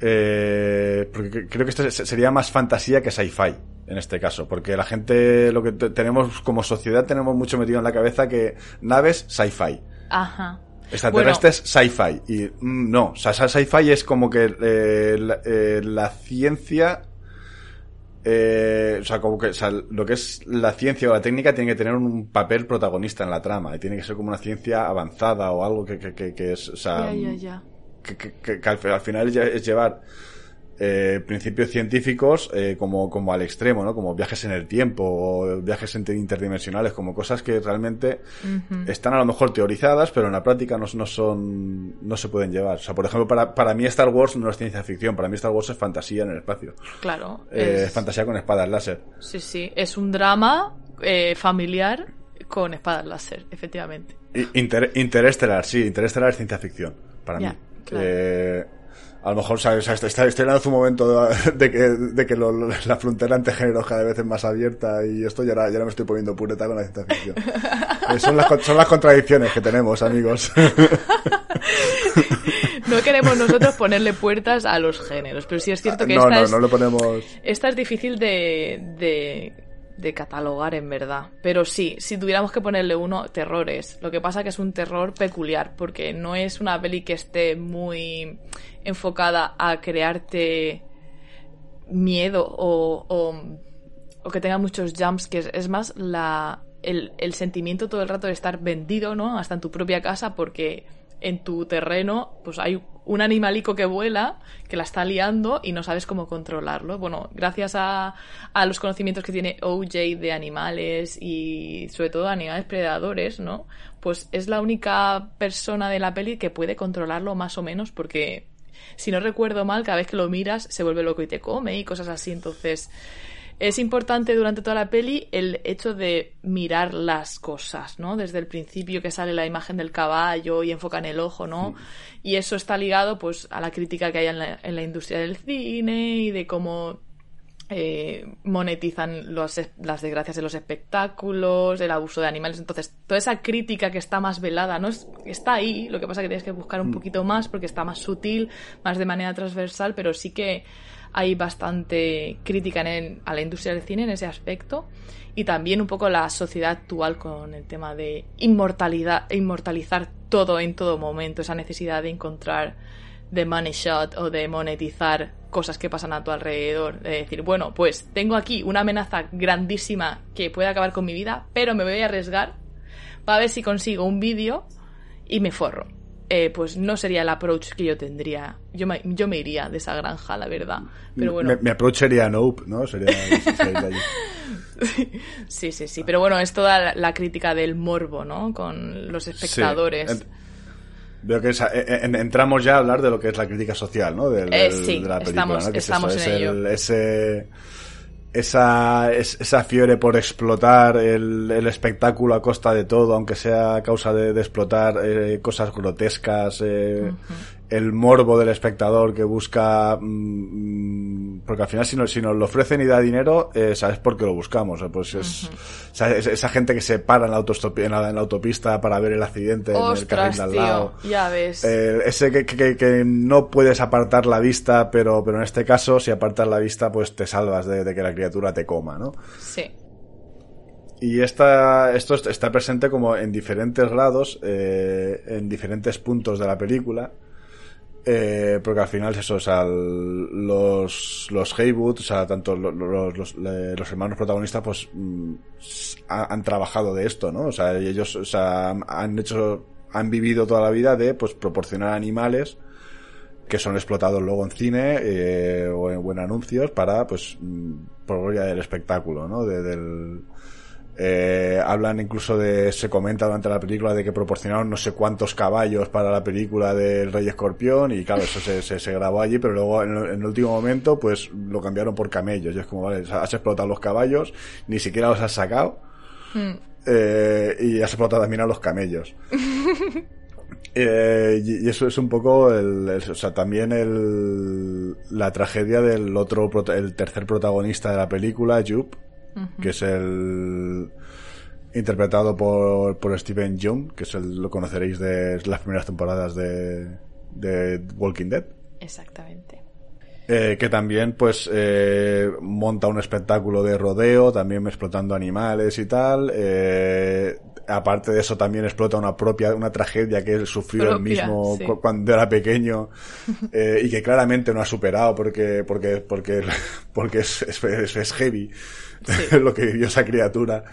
eh, porque cre- creo que este se- sería más fantasía que sci-fi en este caso, porque la gente, lo que te- tenemos como sociedad tenemos mucho metido en la cabeza que naves sci-fi. Ajá. Extraterrestres sci-fi. Y mm, no, o sea, sci-fi es como que eh, la, eh, la ciencia. Eh, o sea, como que o sea, lo que es la ciencia o la técnica tiene que tener un papel protagonista en la trama. Y tiene que ser como una ciencia avanzada o algo que, que, que, que es. O sea, Ya, ya, ya. que, que- que- que al, al final es llevar eh, principios científicos eh, como, como al extremo, ¿no? Como viajes en el tiempo o viajes inter- interdimensionales, como cosas que realmente están a lo mejor teorizadas, pero en la práctica no, no son, no se pueden llevar. O sea, por ejemplo, para, para mí Star Wars no es ciencia ficción, para mí Star Wars es fantasía en el espacio. Claro. Eh, es- fantasía con espadas láser. Sí, sí. Es un drama eh, familiar con espadas láser, efectivamente. Inter- Interestelar, sí, Interestelar es ciencia ficción, para mí. claro. A lo mejor, ¿sabes? Está, está, está en un momento de que, de que lo- la frontera entre géneros cada vez es más abierta y esto ya ahora, ya me estoy poniendo pureta con la ciencia ficción. Eh, son, las, son las contradicciones que tenemos, amigos. No queremos nosotros ponerle puertas a los géneros, pero sí es cierto que no, esta, no, es, no lo ponemos... esta es difícil de, de, de catalogar en verdad. Pero sí, si tuviéramos que ponerle uno, terrores. Lo que pasa que es un terror peculiar, porque no es una peli que esté muy enfocada a crearte miedo o, o, que tenga muchos jumps, que es, es más la, el, el sentimiento todo el rato de estar vendido, ¿no? Hasta en tu propia casa, porque en tu terreno, pues hay un animalico que vuela, que la está liando y no sabes cómo controlarlo. Bueno, gracias a, a los conocimientos que tiene OJ de animales y sobre todo animales predadores, ¿no? Pues es la única persona de la peli que puede controlarlo más o menos porque si no recuerdo mal, cada vez que lo miras se vuelve loco y te come y cosas así. Entonces, es importante durante toda la peli el hecho de mirar las cosas, ¿no? Desde el principio que sale la imagen del caballo y enfocan el ojo, ¿no? Y eso está ligado, pues, a la crítica que hay en la, en la industria del cine y de cómo eh, monetizan los, las desgracias de los espectáculos, el abuso de animales. Entonces, toda esa crítica que está más velada, ¿no? Es, está ahí, lo que pasa es que tienes que buscar un poquito más porque está más sutil, más de manera transversal, pero sí que hay bastante crítica en a la industria del cine en ese aspecto y también un poco la sociedad actual con el tema de inmortalidad, inmortalizar todo en todo momento, esa necesidad de encontrar de money shot o de monetizar cosas que pasan a tu alrededor. De decir, bueno, pues tengo aquí una amenaza grandísima que puede acabar con mi vida, pero me voy a arriesgar para ver si consigo un vídeo y me forro. Eh, pues no sería el approach que yo tendría. Yo me, yo me iría de esa granja, la verdad. Pero bueno. Mi, approach sería nope, ¿no? Sería, sí, sí, sí. Pero bueno, es toda la, crítica del morbo, ¿no? Con los espectadores. Veo que entramos ya a hablar de lo que es la crítica social, ¿no? de la película, estamos, estamos en ello. ese esa, esa fiebre por explotar el, el, espectáculo a costa de todo, aunque sea a causa de, explotar eh, cosas grotescas, eh, el morbo del espectador que busca, mm, porque al final si, no, si nos lo ofrecen y da dinero, eh, sabes por qué lo buscamos. Pues es, esa gente que se para en la, en la, en la autopista para ver el accidente en el carril al lado. ya ves. ese que, que, que, no puedes apartar la vista, pero, pero en este caso, si apartas la vista, pues te salvas de, de que la criatura te coma, ¿no? Sí. Y esta, esto está presente como en diferentes grados, eh, en diferentes puntos de la película. Eh, porque al final eso, o sea, los, los Haywood, o sea, tanto los, los, los hermanos protagonistas, pues mm, han, trabajado de esto, ¿no? O sea, ellos, o sea, han hecho, han vivido toda la vida de, pues, proporcionar animales que son explotados luego en cine eh, o, en, o anuncios para, pues, mm, por gloria del espectáculo, ¿no? De, del, eh, hablan incluso de, se comenta durante la película de que proporcionaron no sé cuántos caballos para la película del Rey Escorpión y claro, eso se, se, grabó allí, pero luego en, el último momento pues lo cambiaron por camellos y es como, vale, has explotado los caballos, ni siquiera los has sacado hmm. eh, y has explotado también a los camellos. Eh, y, eso es un poco el, o sea, también el, la tragedia del otro, el tercer protagonista de la película, Jupe, que es el interpretado por, por Steven Yeun, que es el, lo conoceréis de las primeras temporadas de, de Walking Dead. Exactamente. Eh, que también pues eh, monta un espectáculo de rodeo, también explotando animales y tal. Eh, aparte de eso también explota una propia, una tragedia que él sufrió él mismo cuando era pequeño eh, y que claramente no ha superado porque, porque, porque, porque es, es, es heavy lo que vivió esa criatura.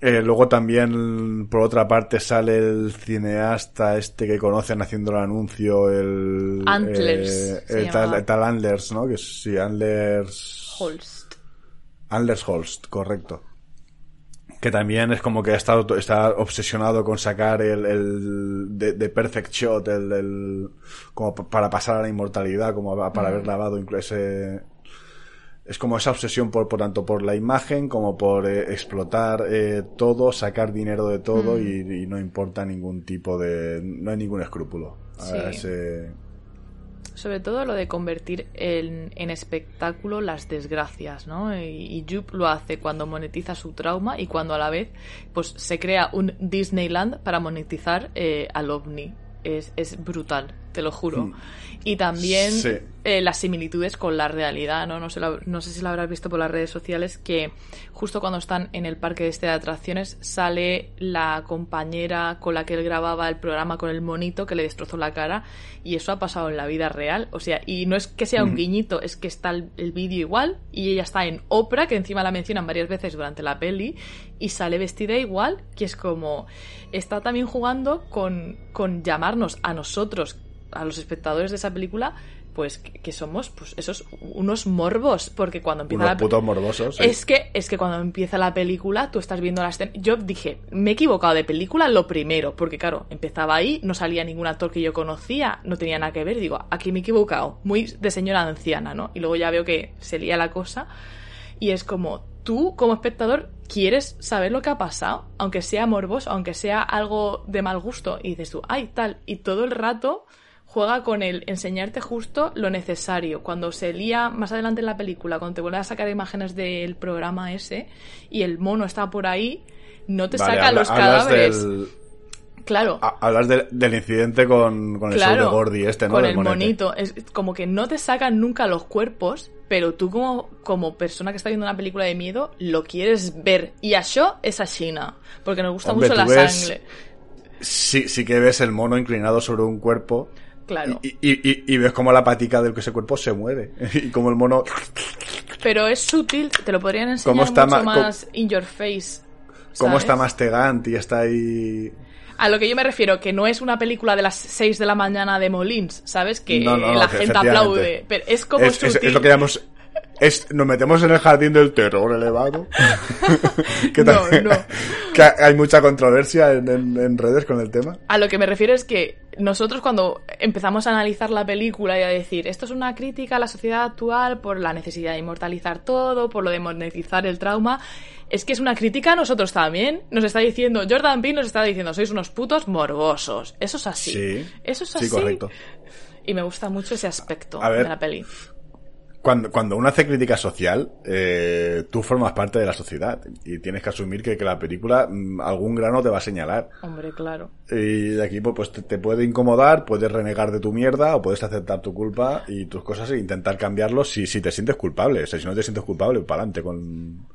Eh, luego también, por otra parte, sale el cineasta este que conocen haciendo el anuncio, el... Antlers. Eh, el, tal, Antlers, ¿no? Que sí, Antlers... Holst. Antlers Holst, correcto. Que también es como que ha estado, está obsesionado con sacar el, el de, Perfect Shot, el, el, como para pasar a la inmortalidad, como para haber mm. grabado incluso ese, es como esa obsesión por, por tanto por la imagen como por eh, explotar eh, todo, sacar dinero de todo mm. y, no importa ningún tipo de, no hay ningún escrúpulo. Sobre todo lo de convertir en, en espectáculo las desgracias, ¿no? Y, y lo hace cuando monetiza su trauma y cuando a la vez pues se crea un Disneyland para monetizar eh, al ovni. Es, es brutal te lo juro. Hmm. Y también eh, las similitudes con la realidad, ¿no? No sé, no sé si lo habrás visto por las redes sociales, que justo cuando están en el parque este de atracciones sale la compañera con la que él grababa el programa con el monito que le destrozó la cara y eso ha pasado en la vida real. O sea, y no es que sea un hmm. guiñito, es que está el, vídeo igual y ella está en Oprah, que encima la mencionan varias veces durante la peli, y sale vestida igual, que es como... Está también jugando con, con llamarnos a nosotros a los espectadores de esa película pues que, somos pues esos unos morbos porque cuando empieza unos putos morbosos es que es que cuando empieza la película tú estás viendo la escena yo dije me he equivocado de película lo primero porque claro empezaba ahí no salía ningún actor que yo conocía no tenía nada que ver digo aquí me he equivocado muy de señora anciana no y luego ya veo que se lía la cosa y es como tú como espectador quieres saber lo que ha pasado aunque sea morboso aunque sea algo de mal gusto y dices tú ay tal y todo el rato juega con el enseñarte justo lo necesario. Cuando se lía más adelante en la película, cuando te vuelve a sacar imágenes del programa ese y el mono está por ahí, no te saca los cadáveres. Claro. hablas del incidente con, con el show de Gordy este, ¿no? Con el monito. Es como que no te sacan nunca los cuerpos, pero tú como, como persona que está viendo una película de miedo, lo quieres ver. Y a eso es a China. Porque nos gusta mucho la sangre. Sí, sí que ves el mono inclinado sobre un cuerpo. Claro. Y, y, y, ves como la patica del que ese cuerpo se mueve. y como el mono. Pero es sutil, te lo podrían enseñar mucho más in your face. Cómo está mastegante y está ahí. A lo que yo me refiero, que no es una película de las 6 de la mañana de Molins, ¿sabes? Que la gente aplaude. Pero es como es, sutil. Es, lo que llamamos es, nos metemos en el jardín del terror elevado. que, no, no. que hay mucha controversia en, redes con el tema. A lo que me refiero es que nosotros cuando empezamos a analizar la película y a decir esto es una crítica a la sociedad actual por la necesidad de inmortalizar todo, por lo de monetizar el trauma, es que es una crítica a nosotros también. Nos está diciendo, Jordan Peele nos está diciendo, sois unos putos morbosos. Eso es así. Sí, Eso es así. Sí, correcto. Y me gusta mucho ese aspecto de la peli. Cuando, cuando uno hace crítica social, eh, tú formas parte de la sociedad y tienes que asumir que, que, la película mm, algún grano te va a señalar. Hombre, claro. Y de aquí pues, pues te, puede incomodar, puedes renegar de tu mierda o puedes aceptar tu culpa y tus cosas e intentar cambiarlo si, si te sientes culpable. O sea, si no te sientes culpable, para adelante con,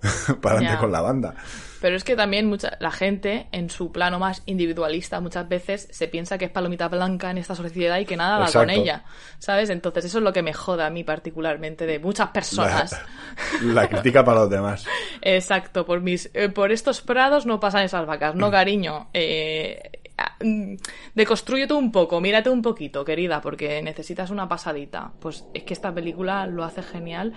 para adelante con la banda. Pero es que también mucha, la gente, en su plano más individualista, muchas veces se piensa que es palomita blanca en esta sociedad y que nada va con ella. ¿Sabes? Entonces eso es lo que me joda a mí particularmente de muchas personas. La, crítica para los demás. Exacto. Por, mis, eh, por estos prados no pasan esas vacas. No, cariño. Eh, deconstruyete un poco, mírate un poquito, querida, porque necesitas una pasadita. Pues es que esta película lo hace genial.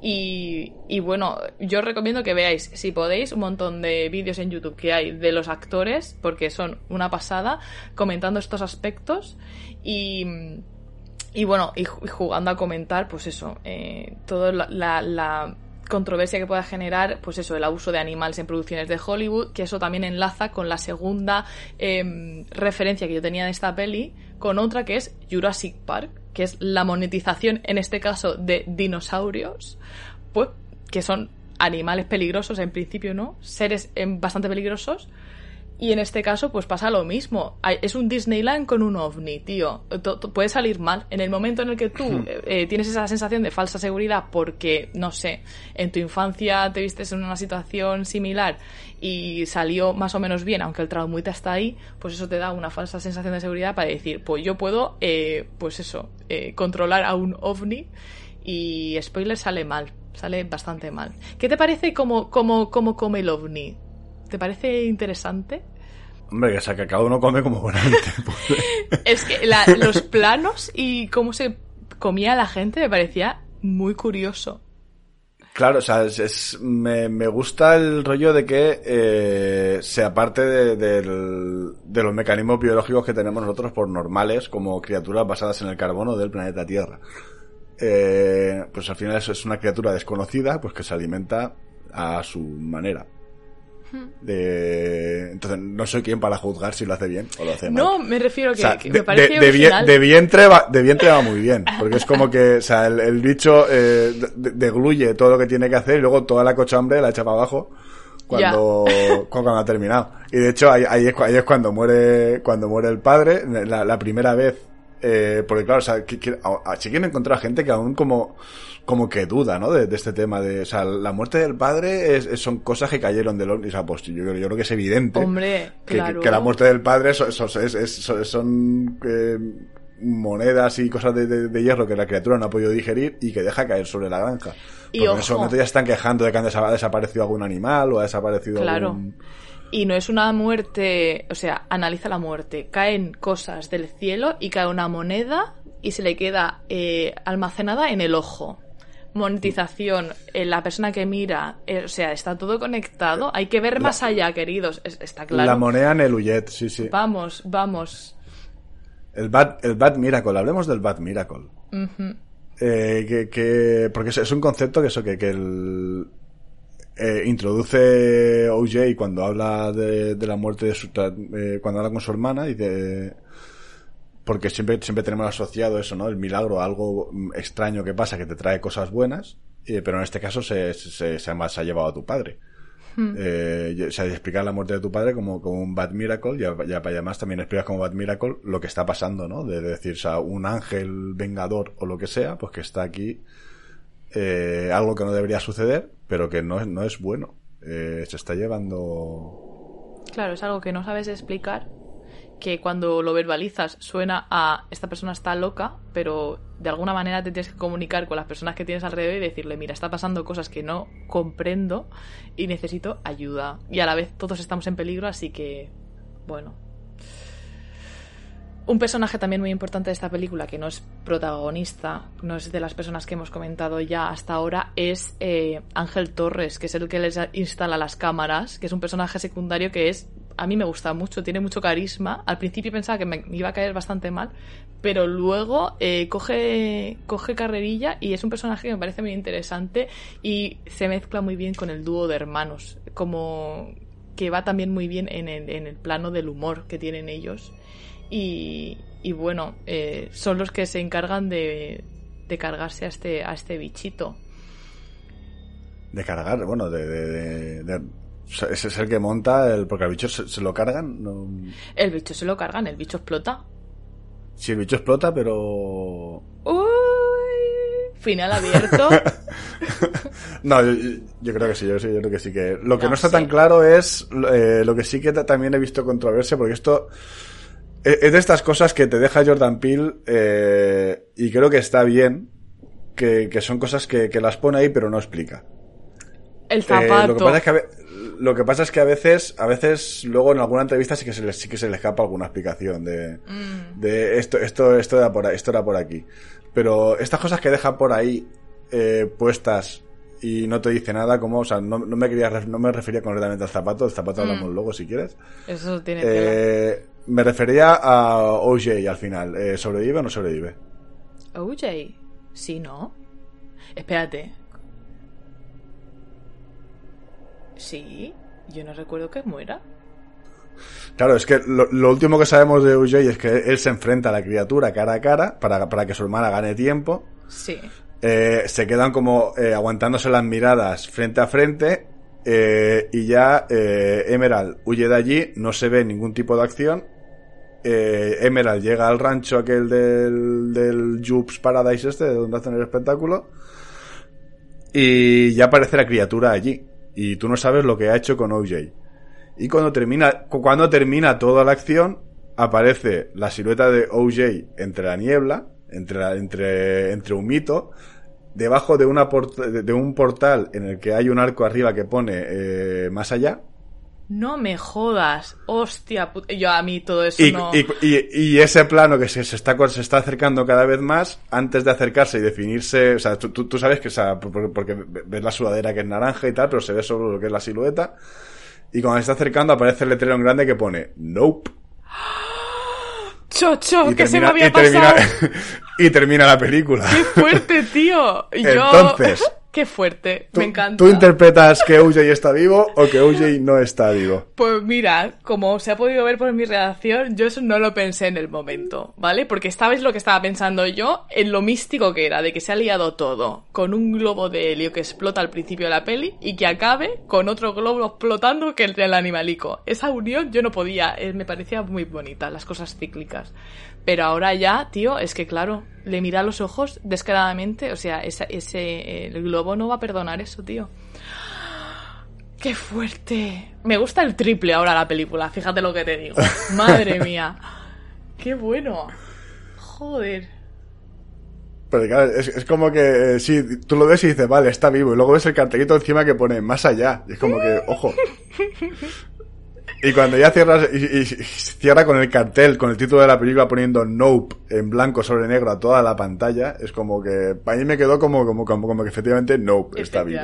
Y, y bueno, yo os recomiendo que veáis, si podéis, un montón de vídeos en YouTube que hay de los actores, porque son una pasada, comentando estos aspectos. Y. Y bueno, y, jugando a comentar, pues eso, eh, toda la, la controversia que pueda generar, pues eso, el abuso de animales en producciones de Hollywood, que eso también enlaza con la segunda em, referencia que yo tenía de esta peli, con otra que es Jurassic Park, que es la monetización, en este caso, de dinosaurios, pues, que son animales peligrosos en principio, ¿no? Seres em, bastante peligrosos, y en este caso, pues pasa lo mismo. Es un Disneyland con un ovni, tío. Puede salir mal. En el momento en el que tú hmm. eh, tienes esa sensación de falsa seguridad porque, no sé, en tu infancia te vistes en una situación similar y salió más o menos bien, aunque el traumita está ahí, pues eso te da una falsa sensación de seguridad para decir, pues yo puedo, eh, pues eso, eh, controlar a un ovni y spoiler sale mal, sale bastante mal. ¿Qué te parece como, como, como come el ovni? ¿Te parece interesante? Hombre, que, que cada uno come como bonamente. es que los planos y cómo se comía la gente me parecía muy curioso. Claro, o sea, es, me, gusta el rollo de que eh, sea parte de, los mecanismos biológicos que tenemos nosotros por normales, como criaturas basadas en el carbono del planeta Tierra. Eh, pues al final eso es una criatura desconocida, pues que se alimenta a su manera. De... Entonces, no soy quien para juzgar si lo hace bien o lo hace mal. No, me refiero que, me parece de, de, vientre va, de vientre va muy bien, porque es como que, o sea, el, bicho eh, degluye todo lo que tiene que hacer y luego toda la cochambre la echa para abajo cuando, cuando, ha terminado. Y de hecho, ahí, ahí, es, cuando muere, cuando muere el padre, la, primera vez, eh, porque claro, o sea, que, que, sí que encontrar gente que aún como, como que duda, ¿no? De, este tema de, o sea, la muerte del padre es, son cosas que cayeron del O sea, pues yo, yo, creo que es evidente. Hombre, que, que, la muerte del padre son, son, eh, monedas y cosas de, hierro que la criatura no ha podido digerir y que deja caer sobre la granja. Y Porque en ese momento ya están quejando de que han desaparecido algún animal o ha desaparecido claro. Y no es una muerte, o sea, analiza la muerte. Caen cosas del cielo y cae una moneda y se le queda eh, almacenada en el ojo monetización, eh, la persona que mira, eh, o sea, está todo conectado. Hay que ver más allá, queridos. está claro. La moneda en el Uyet, sí, sí. Vamos, vamos. El Bad, el Bad Miracle, hablemos del Bad Miracle. Eh, que, que, porque es, un concepto que eso, que, que el, introduce OJ cuando habla de, de la muerte de su, cuando habla con su hermana y de, porque siempre, siempre tenemos asociado eso, ¿no? El milagro, algo extraño que pasa que te trae cosas buenas, pero en este caso se, se, se, ha llevado a tu padre. Eh, o sea, explicar la muerte de tu padre como, como un Bad Miracle, ya, ya para más también explicas como Bad Miracle lo que está pasando, ¿no? De, decir, o sea, un ángel vengador o lo que sea, pues que está aquí, eh, algo que no debería suceder, pero que no es, no es bueno. Eh, se está llevando... Claro, es algo que no sabes explicar que cuando lo verbalizas suena a esta persona está loca, pero de alguna manera te tienes que comunicar con las personas que tienes alrededor y decirle, mira, está pasando cosas que no comprendo y necesito ayuda. Y a la vez todos estamos en peligro, así que, bueno. Un personaje también muy importante de esta película, que no es protagonista, no es de las personas que hemos comentado ya hasta ahora, es eh, Ángel Torres, que es el que les instala las cámaras, que es un personaje secundario que es a mí me gusta mucho, tiene mucho carisma. Al principio pensaba que me iba a caer bastante mal, pero luego eh, coge, coge carrerilla y es un personaje que me parece muy interesante y se mezcla muy bien con el dúo de hermanos, como que va también muy bien en el, en el plano del humor que tienen ellos. Y, y bueno, eh, son los que se encargan de, de cargarse a este, a este bichito. De cargar, bueno, de, ese es el que monta, el, porque al bicho se, lo cargan. No... El bicho se lo cargan, el bicho explota. Sí, el bicho explota, pero. ¡Uy! Final abierto. no, yo, creo que sí, yo, yo, creo que sí. que Lo que no, está tan claro es eh, lo que sí que también he visto controversia, porque esto e, es de estas cosas que te deja Jordan Peele eh, y creo que está bien, que, que son cosas que, que, las pone ahí pero no explica. El zapato. Eh, lo que pasa es que lo que pasa es que a veces, a veces luego en alguna entrevista sí que se le, sí que se le escapa alguna explicación de, mm. de esto, esto, esto era por esto era por aquí. Pero estas cosas que dejan por ahí eh, puestas y no te dice nada, como, o sea, no, no me quería, no me refería concretamente al zapato, el zapato mm. hablamos luego si quieres. Eso tiene eh, Me refería a OJ al final. Eh, ¿Sobrevive o no sobrevive? OJ, sí, ¿no? Espérate, Sí, yo no recuerdo que muera. Claro, es que lo, último que sabemos de OJ es que él se enfrenta a la criatura cara a cara para, para que su hermana gane tiempo. Sí. Eh, se quedan como eh, aguantándose las miradas frente a frente eh, y ya Emerald huye de allí, no se ve ningún tipo de acción. Emerald llega al rancho aquel del, del Jups Paradise este, de donde hacen el espectáculo, y ya aparece la criatura allí y tú no sabes lo que ha hecho con OJ. Y cuando termina, cuando termina toda la acción, aparece la silueta de OJ entre la niebla, entre, entre, entre un mito, debajo de, una de un portal en el que hay un arco arriba que pone eh, más allá, no me jodas, hostia, yo a mí todo eso y, no... Y, ese plano que se, está, se está acercando cada vez más, antes de acercarse y definirse, o sea, tú, tú, sabes que, o sea, porque ves la sudadera que es naranja y tal, pero se ve solo lo que es la silueta, y cuando se está acercando aparece el letrero en grande que pone, nope. Chocho, que se me había pasado. y termina la película. ¡Qué fuerte, tío! Entonces... Qué fuerte, me encanta. ¿Tú interpretas que OJ está vivo o que OJ no está vivo? Pues mira, como se ha podido ver por mi redacción, yo eso no lo pensé en el momento, ¿vale? Porque sabes lo que estaba pensando yo en lo místico que era, de que se ha liado todo con un globo de helio que explota al principio de la peli y que acabe con otro globo explotando que el del animalico. Esa unión yo no podía, eh, me parecía muy bonita, las cosas cíclicas. Pero ahora ya, tío, es que claro, le mira a los ojos descaradamente, o sea, ese, ese, el globo no va a perdonar eso, tío. ¡Qué fuerte! Me gusta el triple ahora la película, fíjate lo que te digo. Madre mía. ¡Qué bueno! Joder. Pero claro, es, como que, eh, sí, tú lo ves y dices, vale, está vivo. Y luego ves el cartelito encima que pone más allá. Y es como que, ojo. Y cuando ya cierras y, cierra con el cartel, con el título de la película poniendo Nope en blanco sobre negro a toda la pantalla, es como que para mí me quedó como como como, como que efectivamente Nope está vivo.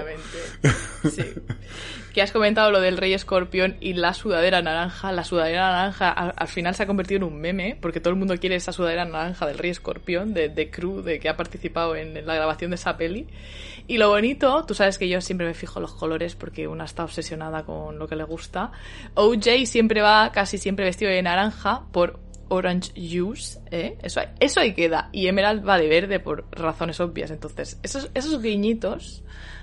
Sí. que has comentado lo del Rey Escorpión y la sudadera naranja. La sudadera naranja al, final se ha convertido en un meme, porque todo el mundo quiere esa sudadera naranja del Rey Escorpión, de, de Crew, de que ha participado en, la grabación de esa peli. Y lo bonito, tú sabes que yo siempre me fijo los colores porque una está obsesionada con lo que le gusta. OJ siempre va casi siempre vestido de naranja por Orange Juice, ¿eh? Eso, eso ahí queda. Y Emerald va de verde por razones obvias. Entonces, esos, esos guiñitos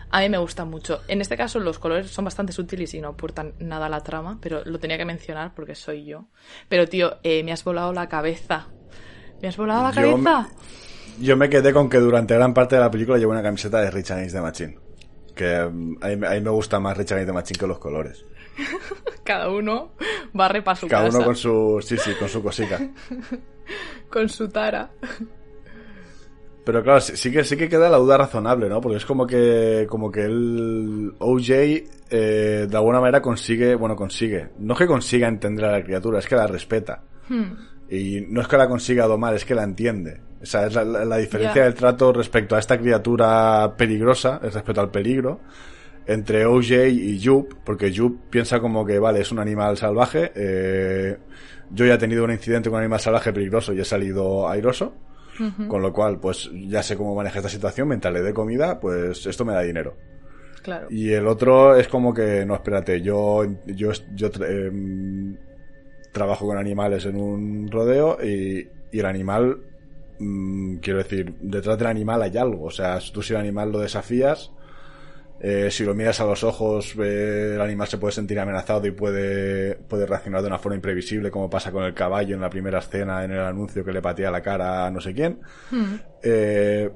A mí me gustan mucho. En este caso los colores son bastante sutiles y no aportan nada a la trama, pero lo tenía que mencionar porque soy yo. Pero tío, eh, me has volado la cabeza. ¿Me has volado la Yo cabeza? Yo me quedé con que durante gran parte de la película llevo una camiseta de Rich Against the Machine. Que mm, a mí, a mí me gusta más Rich Against the Machine que los colores. Cada uno barre para su Cada casa uno con su, sí, sí, con su cosica. con su tara. Pero claro, sí, sí que sí que queda la duda razonable, ¿no? Porque es como que como que el OJ eh, de alguna manera consigue, bueno, consigue, no es que consiga entender a la criatura, es que la respeta. Hmm. Y no es que la consiga domar, es que la entiende. O sea, es la, la- la diferencia del trato respecto a esta criatura peligrosa, es respecto al peligro, entre OJ y Jup, porque Jup piensa como que, vale, es un animal salvaje, eh, yo ya he tenido un incidente con un animal salvaje peligroso y he salido airoso, con lo cual, pues ya sé cómo manejar esta situación, mientras le dé comida, pues esto me da dinero. Claro. Y el otro es como que, no, espérate, yo, yo, yo em, trabajo con animales en un rodeo y, y el animal, mm, quiero decir, detrás del animal hay algo. O sea, tú si el animal lo desafías, eh, si lo miras a los ojos, eh, el animal se puede sentir amenazado y puede, puede reaccionar de una forma imprevisible, como pasa con el caballo en la primera escena, en el anuncio que le patea la cara a no sé quién. Eh,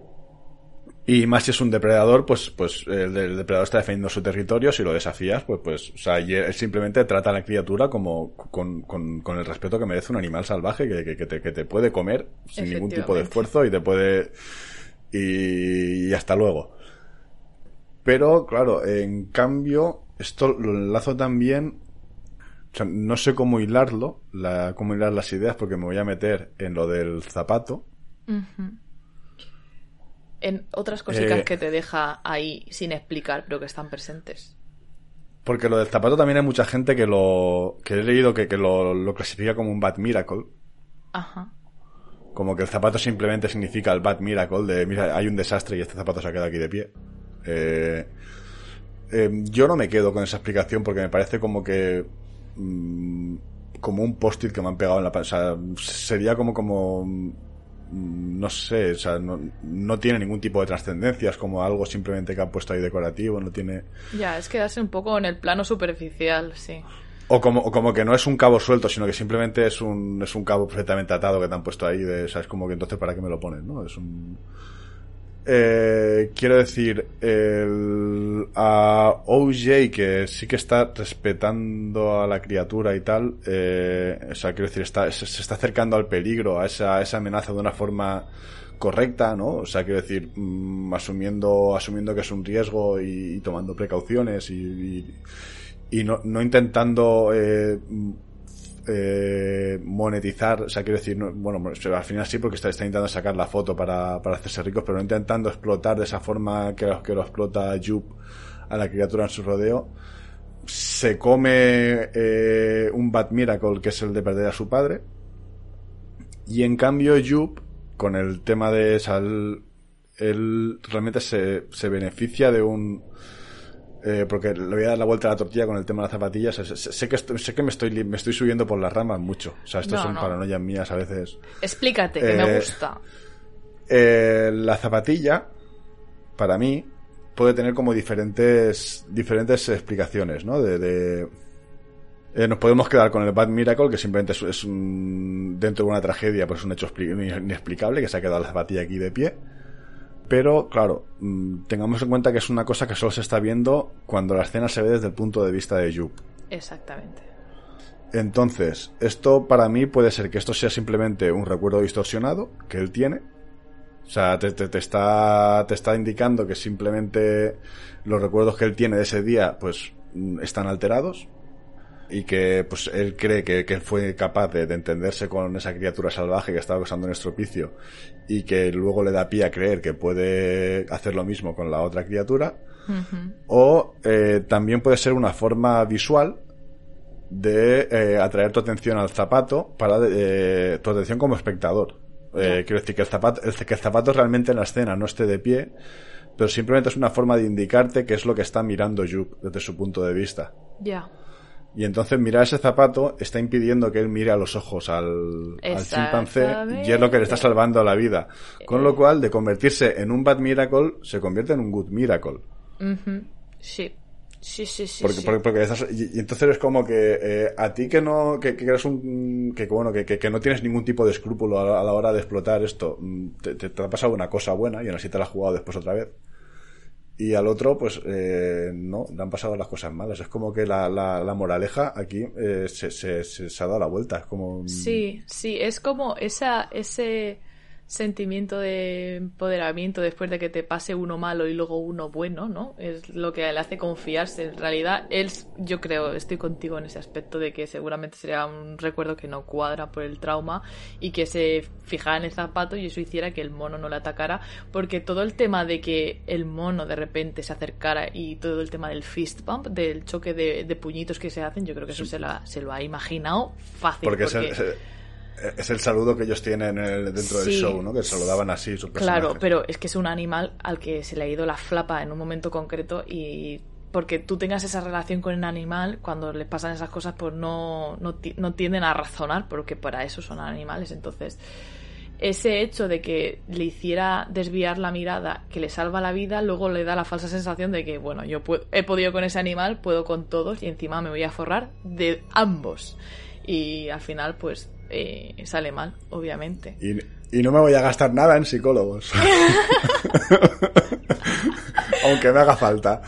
y más si es un depredador, pues, pues el, el depredador está defendiendo su territorio. Si lo desafías, pues, pues, o sea, simplemente trata a la criatura como con, con, con el respeto que merece un animal salvaje que, que, que te, que te puede comer sin ningún tipo de esfuerzo y te puede y, y hasta luego. Pero, claro, en cambio, esto lo enlazo también. O sea, no sé cómo hilarlo, la, cómo hilar las ideas, porque me voy a meter en lo del zapato. En otras cositas Eh, que te deja ahí sin explicar, pero que están presentes. Porque lo del zapato también hay mucha gente que lo. que he leído que, que lo, lo clasifica como un bad miracle. Ajá. Como que el zapato simplemente significa el bad miracle de mira, hay un desastre y este zapato se ha quedado aquí de pie. Eh, eh, yo no me quedo con esa explicación porque me parece como que. mm, como un post-it que me han pegado en la. O sea, sería como. como mm, no sé, o sea, no, no tiene ningún tipo de trascendencia, es como algo simplemente que han puesto ahí decorativo, no tiene. Ya, es quedarse un poco en el plano superficial, sí. O como, o como que no es un cabo suelto, sino que simplemente es un, es un cabo perfectamente atado que te han puesto ahí. De, o sea, es como que entonces, ¿para qué me lo pones? ¿no? Es un. Eh, quiero decir, a OJ, que sí que está respetando a la criatura y tal, eh, o sea, quiero decir, está, se, se está acercando al peligro, a esa, a esa amenaza de una forma correcta, ¿no? O sea, quiero decir, mm, asumiendo, asumiendo que es un riesgo y, tomando precauciones y, y, no, no intentando eh, eh, monetizar, o sea, quiero decir, no- bueno, al final sí porque está, está intentando sacar la foto para, para hacerse ricos, pero no intentando explotar de esa forma que, que lo explota Jup a la criatura en su rodeo. Se come eh, un Bad Miracle, que es el de perder a su padre. Y en cambio, Jup, con el tema de esa, él, él realmente se, se beneficia de un, eh, porque le voy a dar la vuelta a la tortilla con el tema de las zapatillas. Sé, que, estoy- sé que me, estoy, me estoy subiendo por las ramas mucho. O sea, esto No, son no. paranoias mías a veces. Explícate, que me Eh, gusta. Eh, la zapatilla, para mí, puede tener como diferentes, diferentes explicaciones, ¿no? De, de- eh, nos podemos quedar con el Bad Miracle, que simplemente es, es un, dentro de una tragedia, pues un hecho expli- inexplicable, que se ha quedado la zapatilla aquí de pie. Pero, claro, mm, tengamos en cuenta que es una cosa que solo se está viendo cuando la escena se ve desde el punto de vista de Jup. Exactamente. Entonces, esto para mí puede ser que esto sea simplemente un recuerdo distorsionado que él tiene. O sea, te, te- te está, te está indicando que simplemente los recuerdos que él tiene de ese día, pues, mm, están alterados. Y que, pues, él cree que, que fue capaz de, de entenderse con esa criatura salvaje que estaba causando un estropicio. Y que luego le da pie a creer que puede hacer lo mismo con la otra criatura. O eh, también puede ser una forma visual de eh, atraer tu atención al zapato para eh, tu atención como espectador. Eh. Quiero decir que el, zapato, el- que el zapato realmente en la escena no esté de pie, pero simplemente es una forma de indicarte qué es lo que está mirando Jup desde su punto de vista. Ya. Y entonces mirar ese zapato está impidiendo que él mire a los ojos al, al chimpancé y es lo que le está salvando la vida. Con lo cual, de convertirse en un bad miracle, se convierte en un good miracle. Sí. Sí, sí, sí. Porque, sí. porque, porque estás- y, y entonces es como que eh, a ti que no que, que eres un que bueno que, que, no tienes ningún tipo de escrúpulo a, la- a la hora de explotar esto mm, te, te- te ha pasado una cosa buena y aún así te la has jugado después otra vez y al otro pues eh, no le han pasado las cosas malas. Es como que la, la, la moraleja aquí eh, se, se, se, se ha dado la vuelta es como mm, Sí, sí, es como esa, ese sentimiento de empoderamiento después de que te pase uno malo y luego uno bueno, ¿no? Es lo que le hace confiarse. En realidad, él, yo creo, estoy contigo en ese aspecto de que seguramente sería un recuerdo que no cuadra por el trauma y que se fijara en el zapato y eso hiciera que el mono no le atacara, porque todo el tema de que el mono de repente se acercara y todo el tema del fist bump, del choque de, de puñitos que se hacen, yo creo que eso se, la- se lo ha imaginado fácil. porque es el- es el saludo que ellos tienen el- dentro del show no que saludaban así sus Claro, pero es que es un animal al que se le ha ido la flapa en un momento concreto y porque tú tengas esa relación con el animal, cuando les pasan esas cosas, pues no, no, no tienden a razonar, porque para eso son animales. Entonces, ese hecho de que le hiciera desviar la mirada, que le salva la vida, luego le da la falsa sensación de que, bueno, yo puedo- he podido con ese animal, puedo con todos y encima me voy a forrar de ambos. Y al final, pues, eh, sale mal, obviamente. Y, y no me voy a gastar nada en psicólogos. Aunque me haga falta.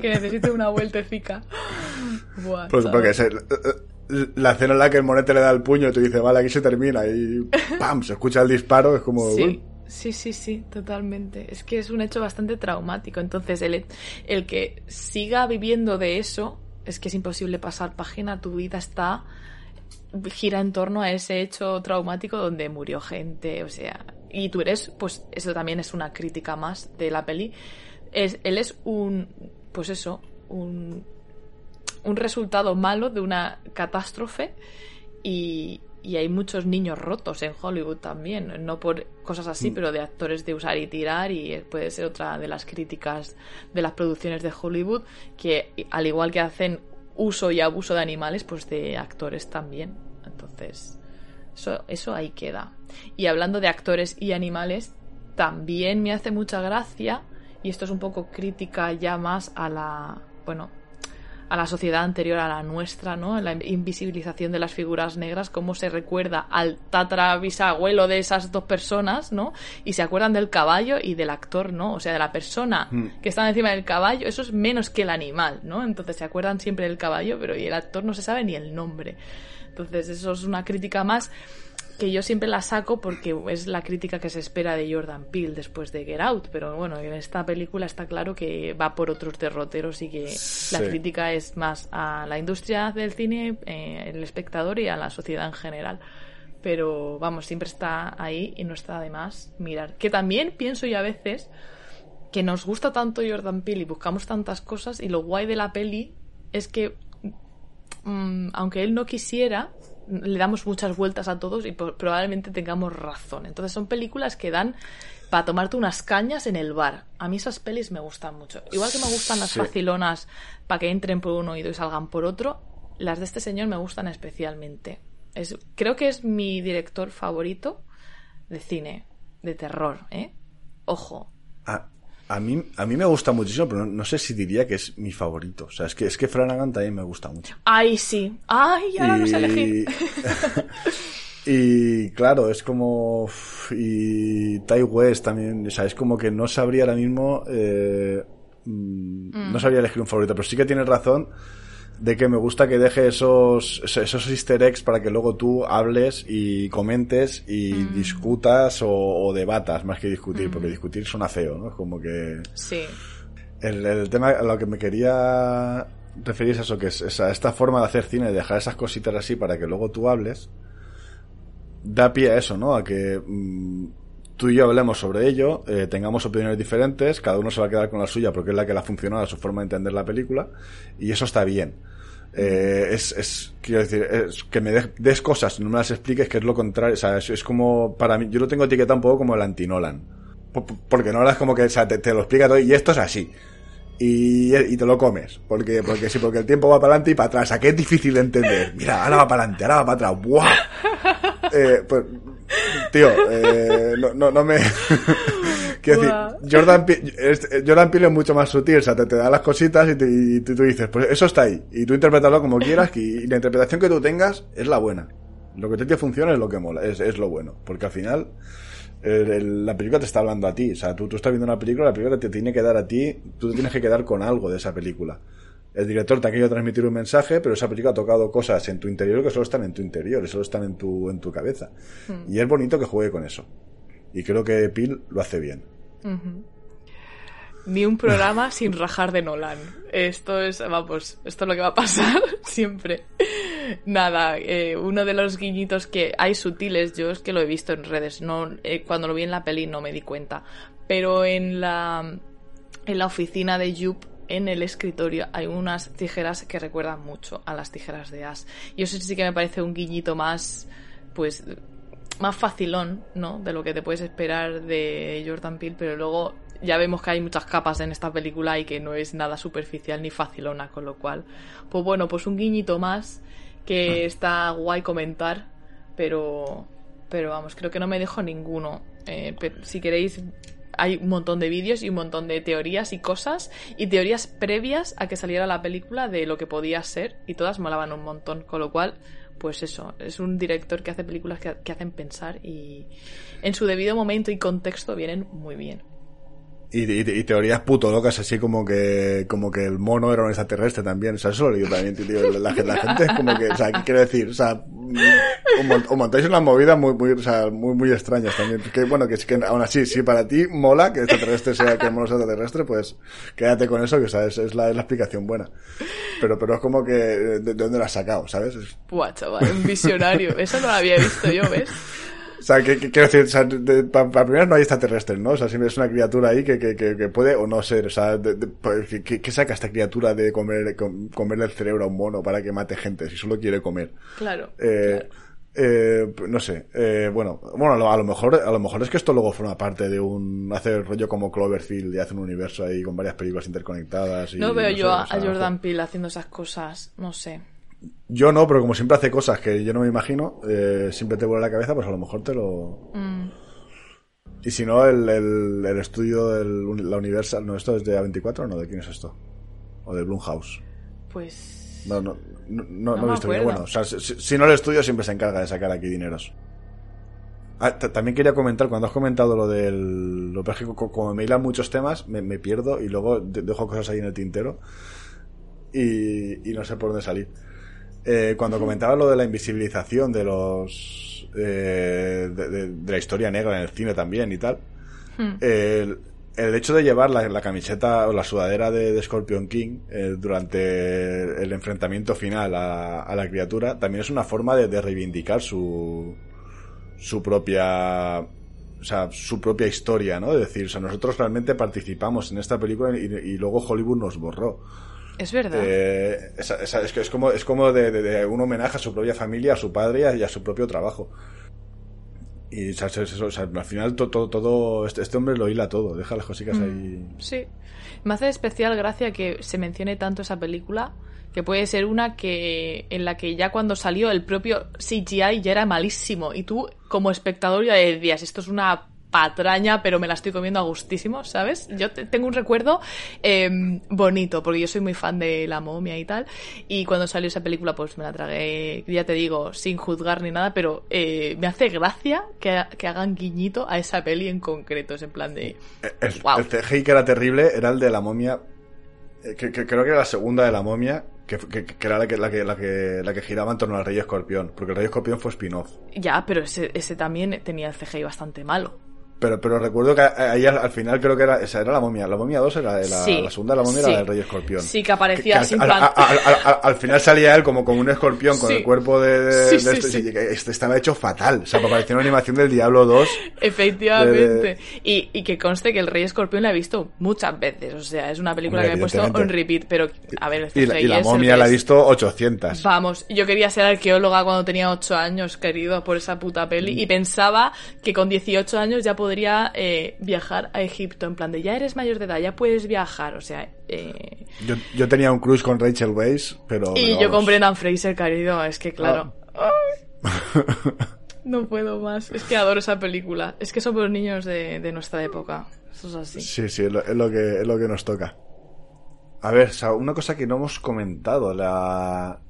que necesite una vueltecica. Pues porque se- la escena en la que el monete le da el puño y tú dices, vale, aquí se termina y ¡pam! Se escucha el disparo, es como... Sí, sí, sí, sí, totalmente. Es que es un hecho bastante traumático. Entonces, el, el que siga viviendo de eso, es que es imposible pasar página. Tu vida está gira en torno a ese hecho traumático donde murió gente, o sea, y tú eres, pues eso también es una crítica más de la peli. Es, él es un, pues eso, un, un resultado malo de una catástrofe y, y hay muchos niños rotos en Hollywood también, no por cosas así, Mm. pero de actores de usar y tirar y puede ser otra de las críticas de las producciones de Hollywood que al igual que hacen uso y abuso de animales, pues de actores también. Entonces, eso, ahí queda. Y hablando de actores y animales, también me hace mucha gracia, y esto es un poco crítica ya más a la, bueno, a la sociedad anterior a la nuestra, ¿no? La invisibilización de las figuras negras, cómo se recuerda al tatarabisabuelo de esas dos personas, ¿no? Y se acuerdan del caballo y del actor, ¿no? O sea, de la persona Mm. que está encima del caballo, eso es menos que el animal, ¿no? Entonces se acuerdan siempre del caballo, pero y el actor no se sabe ni el nombre. Entonces eso es una crítica más que yo siempre la saco porque es la crítica que se espera de Jordan Peele después de Get Out, pero bueno, en esta película está claro que va por otros derroteros y que Sí. la crítica es más a la industria del cine, eh, el espectador y a la sociedad en general. Pero vamos, siempre está ahí y no está de más mirar. Que también pienso yo a veces que nos gusta tanto Jordan Peele y buscamos tantas cosas y lo guay de la peli es que mm, aunque él no quisiera le damos muchas vueltas a todos y probablemente tengamos razón. Entonces son películas que dan para tomarte unas cañas en el bar. A mí esas pelis me gustan mucho. Igual que me gustan las Sí. facilonas para que entren por un oído y salgan por otro, las de este señor me gustan especialmente. Es, creo que es mi director favorito de cine, de terror, ¿eh? Ojo. A, mí, a mí me gusta muchísimo, pero no, no sé si diría que es mi favorito. O sea, es que, es que Flanagan también me gusta mucho. Ay, sí. Ay, ahora no sé elegir. y claro, es como. Y Ty West también. O sea, es como que no sabría ahora mismo. eh, mm, No sabría elegir un favorito, pero sí que tienes razón de que me gusta que deje esos, esos easter eggs para que luego tú hables y comentes y discutas o, o debatas más que discutir, porque discutir suena feo, ¿no? Es como que... Sí. El, el tema a lo que me quería referir es eso, que es, es a esta forma de hacer cine, de dejar esas cositas así para que luego tú hables, da pie a eso, ¿no? A que mm, tú y yo hablemos sobre ello, eh, tengamos opiniones diferentes, cada uno se va a quedar con la suya porque es la que le ha funcionado a su forma de entender la película, y eso está bien. Eh, es, es, quiero decir, es que me des, des cosas, no me las expliques, que es lo contrario, o sea, es, como, para mí, yo lo tengo etiquetado un poco como el anti-Nolan. Po- po- Porque Nolan es como que, o sea, te, te lo explica todo y esto es así. Y, y te lo comes. Porque, porque sí, porque el tiempo va para adelante y para atrás. ¿A qué es difícil de entender? Mira, ahora va para adelante, ahora va para atrás. ¡Buah! Eh, pues, tío, eh, no, no, no me. Quiero decir, Jordan, Jordan Peele es mucho más sutil, o sea, te, da las cositas y, tú, dices, pues eso está ahí. Y tú interpretarlo como quieras y, la interpretación que tú tengas es la buena. Lo que te funciona es lo que mola, es, es lo bueno. Porque al final, la película te está hablando a ti. O sea, tú, tú estás viendo una película, la película te tiene que dar a ti, tú te tienes que quedar con algo de esa película. El director te ha querido transmitir un mensaje, pero esa película ha tocado cosas en tu interior que solo están en tu interior, y solo están en tu, en tu cabeza. Hmm. Y es bonito que juegue con eso. Y creo que Pil lo hace bien. Ni un programa sin rajar de Nolan. Esto es, vamos, esto es lo que va a pasar siempre. Nada, eh, uno de los guiñitos que hay sutiles, yo es que lo he visto en redes, no, eh, cuando lo vi en la peli no me di cuenta, pero en la, en la oficina de Jup, en el escritorio, hay unas tijeras que recuerdan mucho a las tijeras de Ash. Y eso sí que me parece un guiñito más, pues, más facilón, ¿no? De lo que te puedes esperar de Jordan Peele, pero luego ya vemos que hay muchas capas en esta película y que no es nada superficial ni facilona, con lo cual, pues bueno, pues un guiñito más que ah. está guay comentar, pero, pero vamos, creo que no me dejo ninguno. Eh, si queréis, hay un montón de vídeos y un montón de teorías y cosas, y teorías previas a que saliera la película de lo que podía ser, y todas molaban un montón, con lo cual, pues eso, es un director que hace películas que, que hacen pensar y en su debido momento y contexto vienen muy bien. Y, teorías puto locas, así como que como que el mono era un extraterrestre también. O sea, eso lo digo también, tío. La, la, gente es como que, o sea, ¿qué quiero decir? O sea, o, montáis unas movidas muy, muy, o sea, muy, muy extrañas también. Que bueno, que es que aún así, si para ti mola que extraterrestre sea que el mono sea extraterrestre, pues quédate con eso, que o sea, es, la, es la explicación buena. Pero, pero es como que, ¿de, dónde lo has sacado, sabes? Buah, chaval, un visionario. Eso no lo había visto yo, ¿ves? O sea, que, quiero decir, o sea, para primero no hay extraterrestres, ¿no? O sea, siempre es una criatura ahí que, que, que, puede o no ser. O sea, pues, ¿qué, saca esta criatura de comer, comerle el cerebro a un mono para que mate gente si solo quiere comer? Claro. Eh, Eh, no sé, eh, bueno, bueno, a lo mejor, a lo mejor es que esto luego forma parte de un, hace rollo como Cloverfield y hace un universo ahí con varias películas interconectadas. Y, no veo yo a Jordan Peele haciendo esas cosas, no sé. Yo no, pero como siempre hace cosas que yo no me imagino, eh, siempre te vuelve la cabeza, pues a lo mejor te lo... Mm. Y si no, el, el, estudio de la Universal, no, esto es de A24 no, ¿de quién es esto? ¿O de Blumhouse? Pues... No, no, no, no, he visto bien. Bueno, o sea, si, no el estudio siempre se encarga de sacar aquí dineros. Ah, también quería comentar, cuando has comentado lo del... Lo que como me hilan muchos temas, me, me pierdo y luego dejo cosas ahí en el tintero y, y no sé por dónde salir. Eh, cuando comentaba lo de la invisibilización de los eh, de, la historia negra en el cine también y tal hmm. el, hecho de llevar la, camiseta o la sudadera de, Scorpion King eh, durante el enfrentamiento final a, la criatura también es una forma de, reivindicar su su propia o sea, su propia historia, ¿no? Es decir, o sea, nosotros realmente participamos en esta película y luego Hollywood nos borró. Es verdad. Eh, es, es como, es como de, un homenaje a su propia familia, a su padre y a, su propio trabajo. Y al final todo, todo, este, este, hombre lo hila todo, deja las cositas ahí. Mm, sí. Me hace especial gracia que se mencione tanto esa película, que puede ser una que en la que ya cuando salió el propio CGI ya era malísimo y tú como espectador ya decías, esto es una patraña, pero me la estoy comiendo a gustísimo, ¿sabes? Yo tengo un recuerdo em, bonito, porque yo soy muy fan de la momia y tal, y cuando salió esa película, pues me la tragué, ya te digo, sin juzgar ni nada, pero eh, me hace gracia que, hagan guiñito a esa peli en concreto, es en plan de... El, CGI que era terrible era el de la momia, eh, que, creo que era la segunda de la momia, que, era la que, la, que, la, que, la que giraba en torno al Rey Escorpión, porque el Rey Escorpión fue spin-off. Ya, pero ese, ese también tenía el CGI bastante malo. Pero, pero recuerdo que ahí al, final creo que era, esa era la momia. La momia 2 era la, la segunda, la momia era del Rey Escorpión. Sí, que aparecía sin al, al, final salía él como con un escorpión con el cuerpo de, de, este, este, estaba hecho fatal. O sea, parecía una animación del Diablo 2. Efectivamente. Y, y que conste que el Rey Escorpión la he visto muchas veces. O sea, es una película que me he puesto en repeat. Pero, a ver, y, la, y la momia la he visto 800. Vamos, yo quería ser arqueóloga cuando tenía 8 años, querido, por esa puta peli. Y pensaba que con 18 años ya podría eh, viajar a Egipto, en plan de ya eres mayor de edad, ya puedes viajar, o sea... Eh... Yo, tenía un cruise con Rachel Weisz, pero... Y yo con Brendan Fraser, querido, es que claro... Ah. No puedo más. Es que adoro esa película. Es que somos niños de, de nuestra época. Eso es así. Sí, sí, es lo, es lo que, es lo que nos toca. A ver, o sea, una cosa que no hemos comentado, la...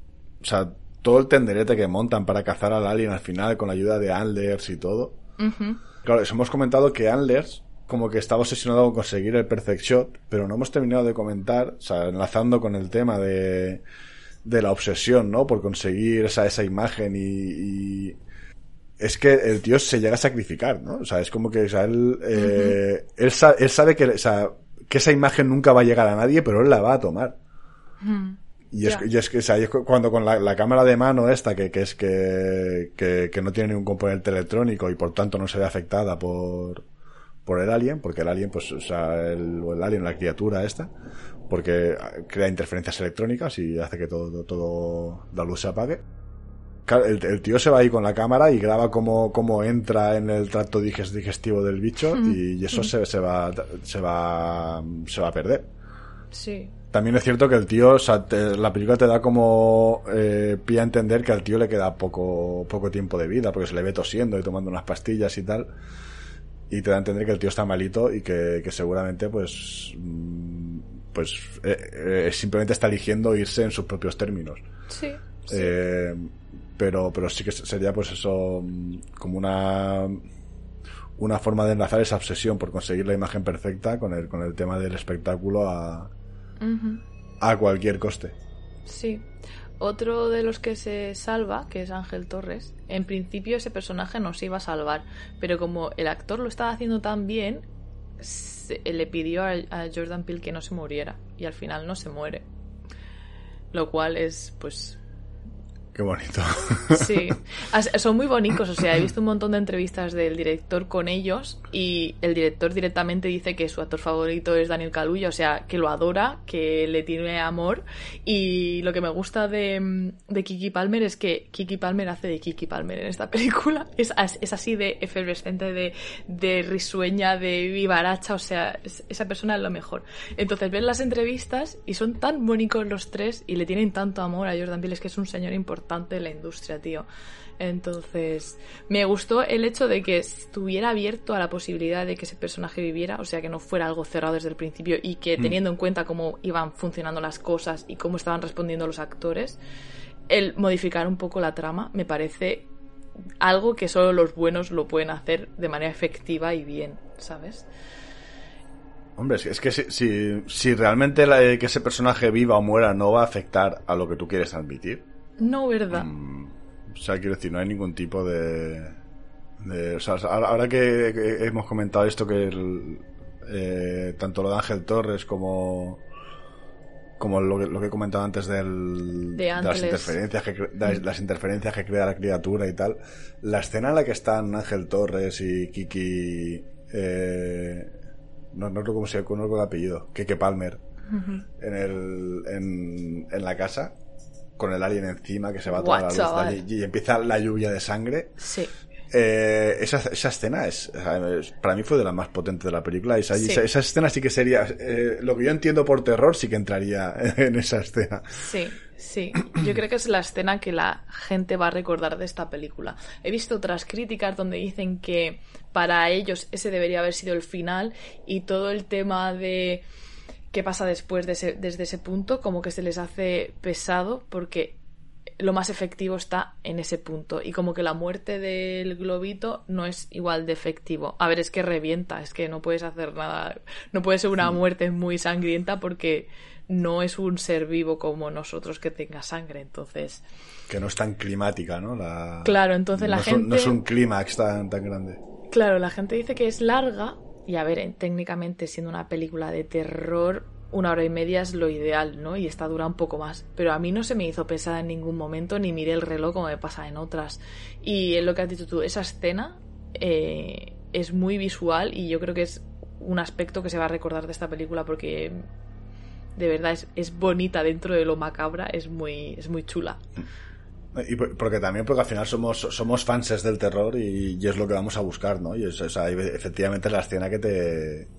O sea, todo el tenderete que montan para cazar al alien al final con la ayuda de Antlers y todo. Ujú. Claro, eso hemos comentado que Antlers como que estaba obsesionado con conseguir el perfect shot, pero no hemos terminado de comentar, o sea, enlazando con el tema de, de la obsesión, ¿no? Por conseguir esa, esa imagen y, y es que el tío se llega a sacrificar, ¿no? O sea, es como que, o sea, él, eh, él, sa- él sabe que, o sea, que esa imagen nunca va a llegar a nadie, pero él la va a tomar. Y es, Ya. y es que, o sea, y es cu- cuando con la, la cámara de mano esta, que, que es que, que, que no tiene ningún componente electrónico y por tanto no se ve afectada por, por el alien, porque el alien, pues, o sea, el, o el alien, la criatura esta, porque crea interferencias electrónicas y hace que todo, todo la luz se apague. El, el tío se va ahí con la cámara y graba cómo, cómo entra en el tracto diges- digestivo del bicho y, y eso se, se va, se va, se va a perder. Sí. También es cierto que el tío, o sea, te- la película te da como eh, pie a entender que al tío le queda poco, poco tiempo de vida, porque se le ve tosiendo y tomando unas pastillas y tal. Y te da a entender que el tío está malito y que, que seguramente, pues, mm, pues, eh, eh, simplemente está eligiendo irse en sus propios términos. Sí. sí. Eh, pero, pero sí que sería, pues eso, mm, como una, una forma de enlazar esa obsesión por conseguir la imagen perfecta con el, con el tema del espectáculo a, A cualquier coste. Sí. Otro de los que se salva, que es Ángel Torres, en principio ese personaje no se iba a salvar, pero como el actor lo estaba haciendo tan bien, se- le pidió a, a Jordan Peele que no se muriera y al final no se muere. Lo cual es, pues, Qué bonito. Sí, son muy bonitos. O sea, he visto un montón de entrevistas del director con ellos y el director directamente dice que su actor favorito es Daniel Kaluuya, o sea, que lo adora, que le tiene amor. Y lo que me gusta de, de Kiki Palmer es que Kiki Palmer hace de Kiki Palmer en esta película. Es, es así de efervescente, de, de risueña, de vivaracha, o sea, es- esa persona es lo mejor. Entonces ves las entrevistas y son tan bonitos los tres y le tienen tanto amor a Jordan Peele, es que es un señor importante en la industria, tío. Entonces, me gustó el hecho de que estuviera abierto a la posibilidad de que ese personaje viviera, o sea, que no fuera algo cerrado desde el principio y que teniendo en cuenta cómo iban funcionando las cosas y cómo estaban respondiendo los actores, el modificar un poco la trama me parece algo que solo los buenos lo pueden hacer de manera efectiva y bien, ¿sabes? Hombre, es que, si, si, si realmente la- eh, que ese personaje viva o muera no va a afectar a lo que tú quieres transmitir, No, ¿verdad? Mm, o sea, quiero decir, no hay ningún tipo de... de- o sea, ahora, que, hemos comentado esto que el, eh, tanto lo de Ángel Torres como como lo que, lo que he comentado antes del, De las interferencias que de las interferencias que crea la criatura y tal la escena en la que están Ángel Torres y Kiki eh, no, no cómo se recuerdo el apellido Keke Palmer en, el, en, en la casa con el alien encima que se va toda la Guau, luz allí, y empieza la lluvia de sangre Sí. eh, esa, esa escena es, para mí fue de las más potentes de la película. Esa, Sí. esa, esa escena sí que sería, eh, lo que yo entiendo por terror sí que entraría en esa escena. Sí, sí. Yo creo que es la escena que la gente va a recordar de esta película. He visto otras críticas donde dicen que para ellos ese debería haber sido el final y todo el tema de qué pasa después de ese- desde ese punto como que se les hace pesado porque lo más efectivo está en ese punto y como que la muerte del globito no es igual de efectivo. A ver, es que revienta, es que no puedes hacer nada, no puede ser una muerte muy sangrienta porque no es un ser vivo como nosotros que tenga sangre, entonces Que no es tan climática, ¿no? La, Claro, entonces la no es un- no gente- es un clímax tan, tan grande. Claro, la gente dice que es larga y a ver, técnicamente siendo una película de terror, una hora y media es lo ideal, ¿no? Y esta dura un poco más. Pero a mí no se me hizo pesada en ningún momento ni miré el reloj como me pasa en otras. Y es lo que has dicho tú, esa escena eh, es muy visual y yo creo que es un aspecto que se va a recordar de esta película porque de verdad es, es bonita dentro de lo macabra, es muy, es muy chula. Y por- porque también porque al final somos, somos fanses del terror y, y es lo que vamos a buscar, ¿no? Y es, o sea, efectivamente la escena que te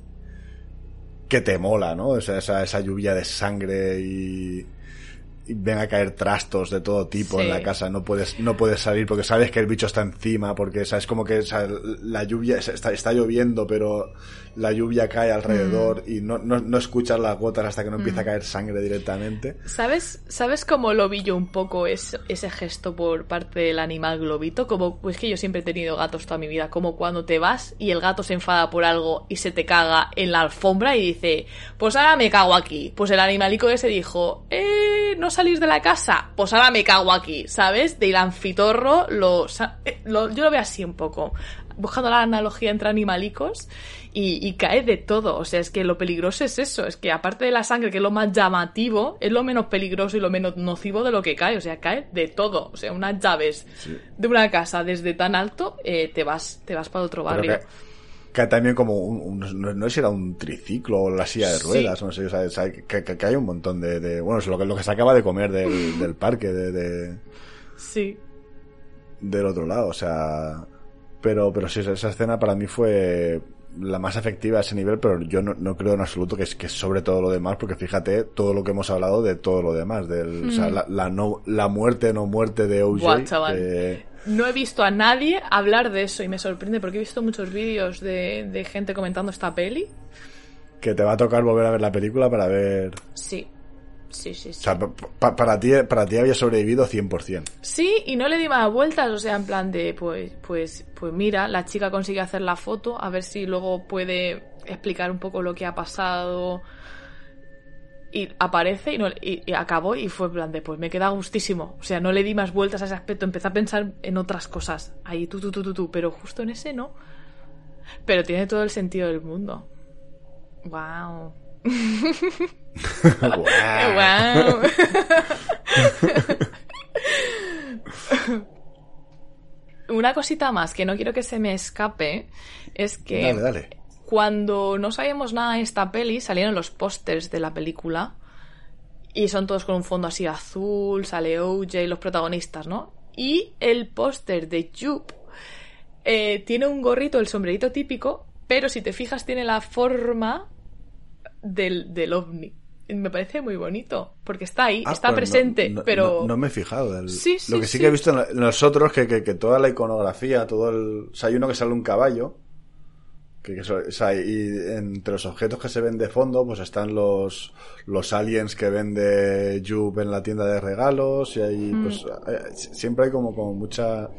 que te mola, ¿no? O sea, esa, esa lluvia de sangre y ven a caer trastos de todo tipo en la casa, no puedes, no puedes salir porque sabes que el bicho está encima, porque sabes como que o sea, la lluvia está, está lloviendo, pero la lluvia cae alrededor Mm. y no, no, no escuchas las gotas hasta que no empieza a caer sangre directamente. ¿Sabes, ¿Sabes cómo lo vi yo un poco es- ese gesto por parte del animal globito? Como, pues que yo siempre he tenido gatos toda mi vida, como cuando te vas y el gato se enfada por algo y se te caga en la alfombra y dice, pues ahora me cago aquí. Pues el animalico ese dijo, eh, no salís de la casa, pues ahora me cago aquí, ¿sabes? Del anfitorro, lo, eh, lo- yo lo veo así un poco, buscando la analogía entre animalicos y, y cae de todo. O sea, es que lo peligroso es eso. Es que aparte de la sangre, que es lo más llamativo, es lo menos peligroso y lo menos nocivo de lo que cae. O sea, cae de todo. O sea, unas llaves de una casa desde tan alto, eh, te vas, te vas para otro barrio. Cae también como un, un- no, no sé si era un triciclo o la silla de Sí. ruedas, no sé, o sea, que, que- que hay un montón de, de- bueno, es lo que, lo que se acaba de comer del, del parque, de- de, Sí. del otro lado, o sea, pero, pero sí, esa escena para mí fue la más efectiva a ese nivel, pero yo no, no creo en absoluto que es que sobre todo lo demás, porque fíjate todo lo que hemos hablado de todo lo demás, del, o sea, la, la no, la muerte no muerte de OJ. Buah, chaval. que- No he visto a nadie hablar de eso y me sorprende porque he visto muchos vídeos de, de gente comentando esta peli. que te va a tocar volver a ver la película para ver, Sí. Sí, sí, sí. o sea, pa- pa- para ti, para ti había sobrevivido 100%. Sí, y no le di más vueltas, o sea, en plan de, pues, pues, pues mira, la chica consigue hacer la foto, a ver si luego puede explicar un poco lo que ha pasado. Y aparece y, no, y, y acabó y fue en plan de, pues me queda gustísimo. O sea, no le di más vueltas a ese aspecto, empecé a pensar en otras cosas. Ahí, tú, tú, tú, tú, tú, pero justo en ese no. Pero tiene todo el sentido del mundo. Wow. Guau. Wow. Una cosita más que no quiero que se me escape es que Dale, dale. Cuando no sabíamos nada de esta peli salieron los pósters de la película y son todos con un fondo así azul, sale OJ, los protagonistas, ¿no? Y el póster de Jupe eh, tiene un gorrito, el sombrerito típico, pero si te fijas tiene la forma del, del ovni. Me parece muy bonito, porque está ahí, Ah, está pues presente, no, pero... No, no me he fijado. del- Sí, sí, Lo que sí, sí. que he visto en, la- en los otros, que, que, que toda la iconografía, todo el... O sea, hay uno que sale un caballo, que, o sea, y entre los objetos que se ven de fondo, pues están los, los aliens que vende Jupe en la tienda de regalos, y hay, Mm. pues, eh, siempre hay como, como mucha...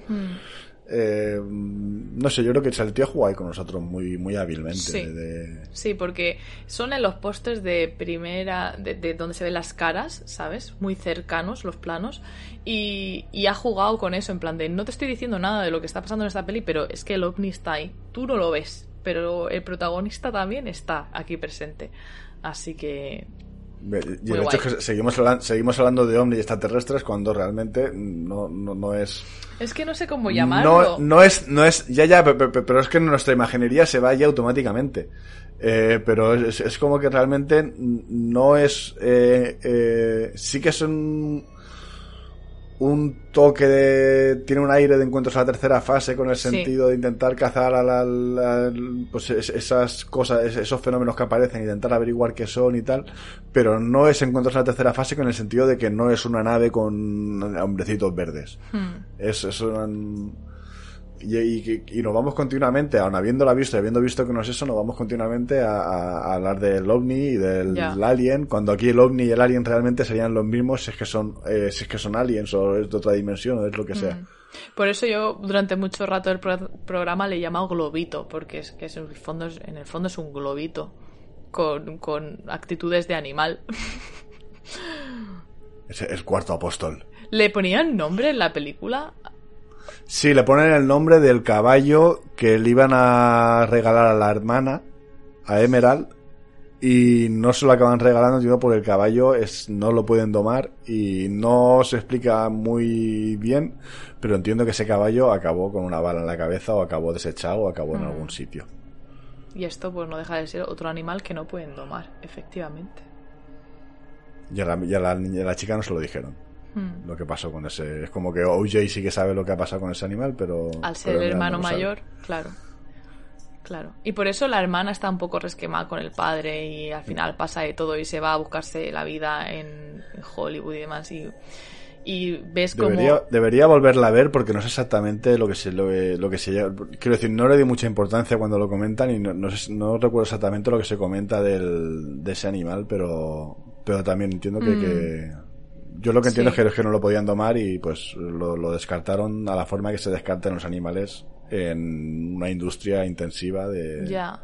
eh, no sé, yo creo que el tío juega ahí con nosotros muy, muy hábilmente. Sí. de- Sí, porque son en los pósters de primera, de, de donde se ven las caras, ¿sabes? Muy cercanos los planos. Y, y ha jugado con eso, en plan de, no te estoy diciendo nada de lo que está pasando en esta peli, pero es que el ovni está ahí. Tú no lo ves, pero el protagonista también está aquí presente. Así que... Y el hecho es que seguimos, hablan- seguimos hablando de ovnis extraterrestres cuando realmente no, no, no es... Es que no sé cómo llamarlo. No, no es, no es, ya, ya, pe- pe- pe- pero es que nuestra imaginería se va ya automáticamente. Eh, pero es, es como que realmente no es, eh, eh, sí que es un, un toque de, tiene un aire de encuentros a la tercera fase con el Sí. sentido de intentar cazar a la, la- pues es- esas cosas, es- esos fenómenos que aparecen, intentar averiguar qué son y tal, pero no es encuentros a la tercera fase con el sentido de que no es una nave con hombrecitos verdes. Hmm. Es, es un- y, y- y nos vamos continuamente, aun habiéndola visto y habiendo visto que no es eso, nos vamos continuamente a, a- a hablar del ovni y del alien, cuando aquí el ovni y el alien realmente serían los mismos si es que son, eh, si es que son aliens o es de otra dimensión o es lo que sea. Mm. Por eso yo durante mucho rato pro- programa le he llamado globito, porque es que es en, el fondo es, en el fondo es un globito con, con actitudes de animal. Es el cuarto apóstol. ¿Le ponían nombre en la película? Sí, le ponen el nombre del caballo que le iban a regalar a la hermana, a Emerald, y no se lo acaban regalando, sino porque el caballo es, no lo pueden domar y no se explica muy bien, pero entiendo que ese caballo acabó con una bala en la cabeza o acabó desechado o acabó en Mm. algún sitio. Y esto pues no deja de ser otro animal que no pueden domar, efectivamente. Y a la, y a la, y a la chica no se lo dijeron. Hmm. Lo que pasó con ese. Es como que OJ sí que sabe lo que ha pasado con ese animal, pero. Al ser pero el hermano sabe. mayor, claro. Claro. Y por eso la hermana está un poco resquemada con el padre y al final pasa de todo y se va a buscarse la vida en, Hollywood y demás. Y, y ves como... Debería, debería volverla a ver porque no sé exactamente lo que se lo, que- lo que se quiero decir no le di mucha importancia cuando lo comentan y no, no, sé- no recuerdo exactamente lo que se comenta del, de ese animal pero pero también entiendo que, Mm. que- yo lo que entiendo Sí. es, que, no lo podían domar y pues lo, lo descartaron a la forma que se descartan los animales en una industria intensiva de Ya.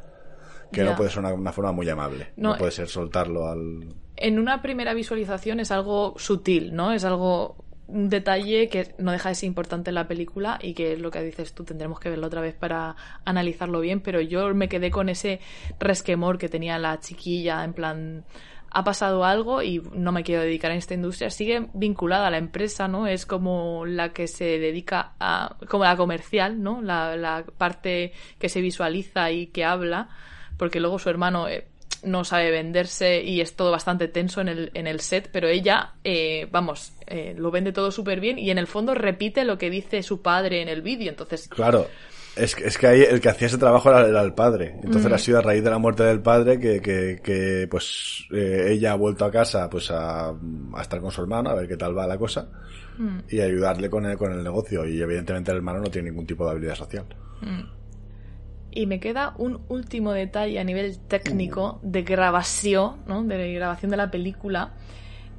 que ya. no puede ser una, una forma muy amable No, no, puede eh, ser soltarlo al En una primera visualización es algo sutil, ¿no? Es algo un detalle que no deja de ser importante en la película y que es lo que dices tú, tendremos que verlo otra vez para analizarlo bien, pero yo me quedé con ese resquemor que tenía la chiquilla, en plan, ha pasado algo y no me quiero dedicar a esta industria, sigue vinculada a la empresa, ¿no? Es como la que se dedica a, como la comercial, ¿no? La, la parte que se visualiza y que habla, porque luego su hermano eh, no sabe venderse y es todo bastante tenso en el, en el set, pero ella, eh, vamos, eh, lo vende todo súper bien y en el fondo repite lo que dice su padre en el vídeo, entonces... Claro. Es, que- es que ahí el que hacía ese trabajo era, era el padre. Entonces Mm. ha sido a raíz de la muerte del padre que, que, que, pues eh, ella ha vuelto a casa pues a, a estar con su hermano, a ver qué tal va la cosa Mm. y ayudarle con el, con el negocio. Y evidentemente el hermano no tiene ningún tipo de habilidad social. Y me queda un último detalle a nivel técnico de grabación, ¿no? De grabación de la película.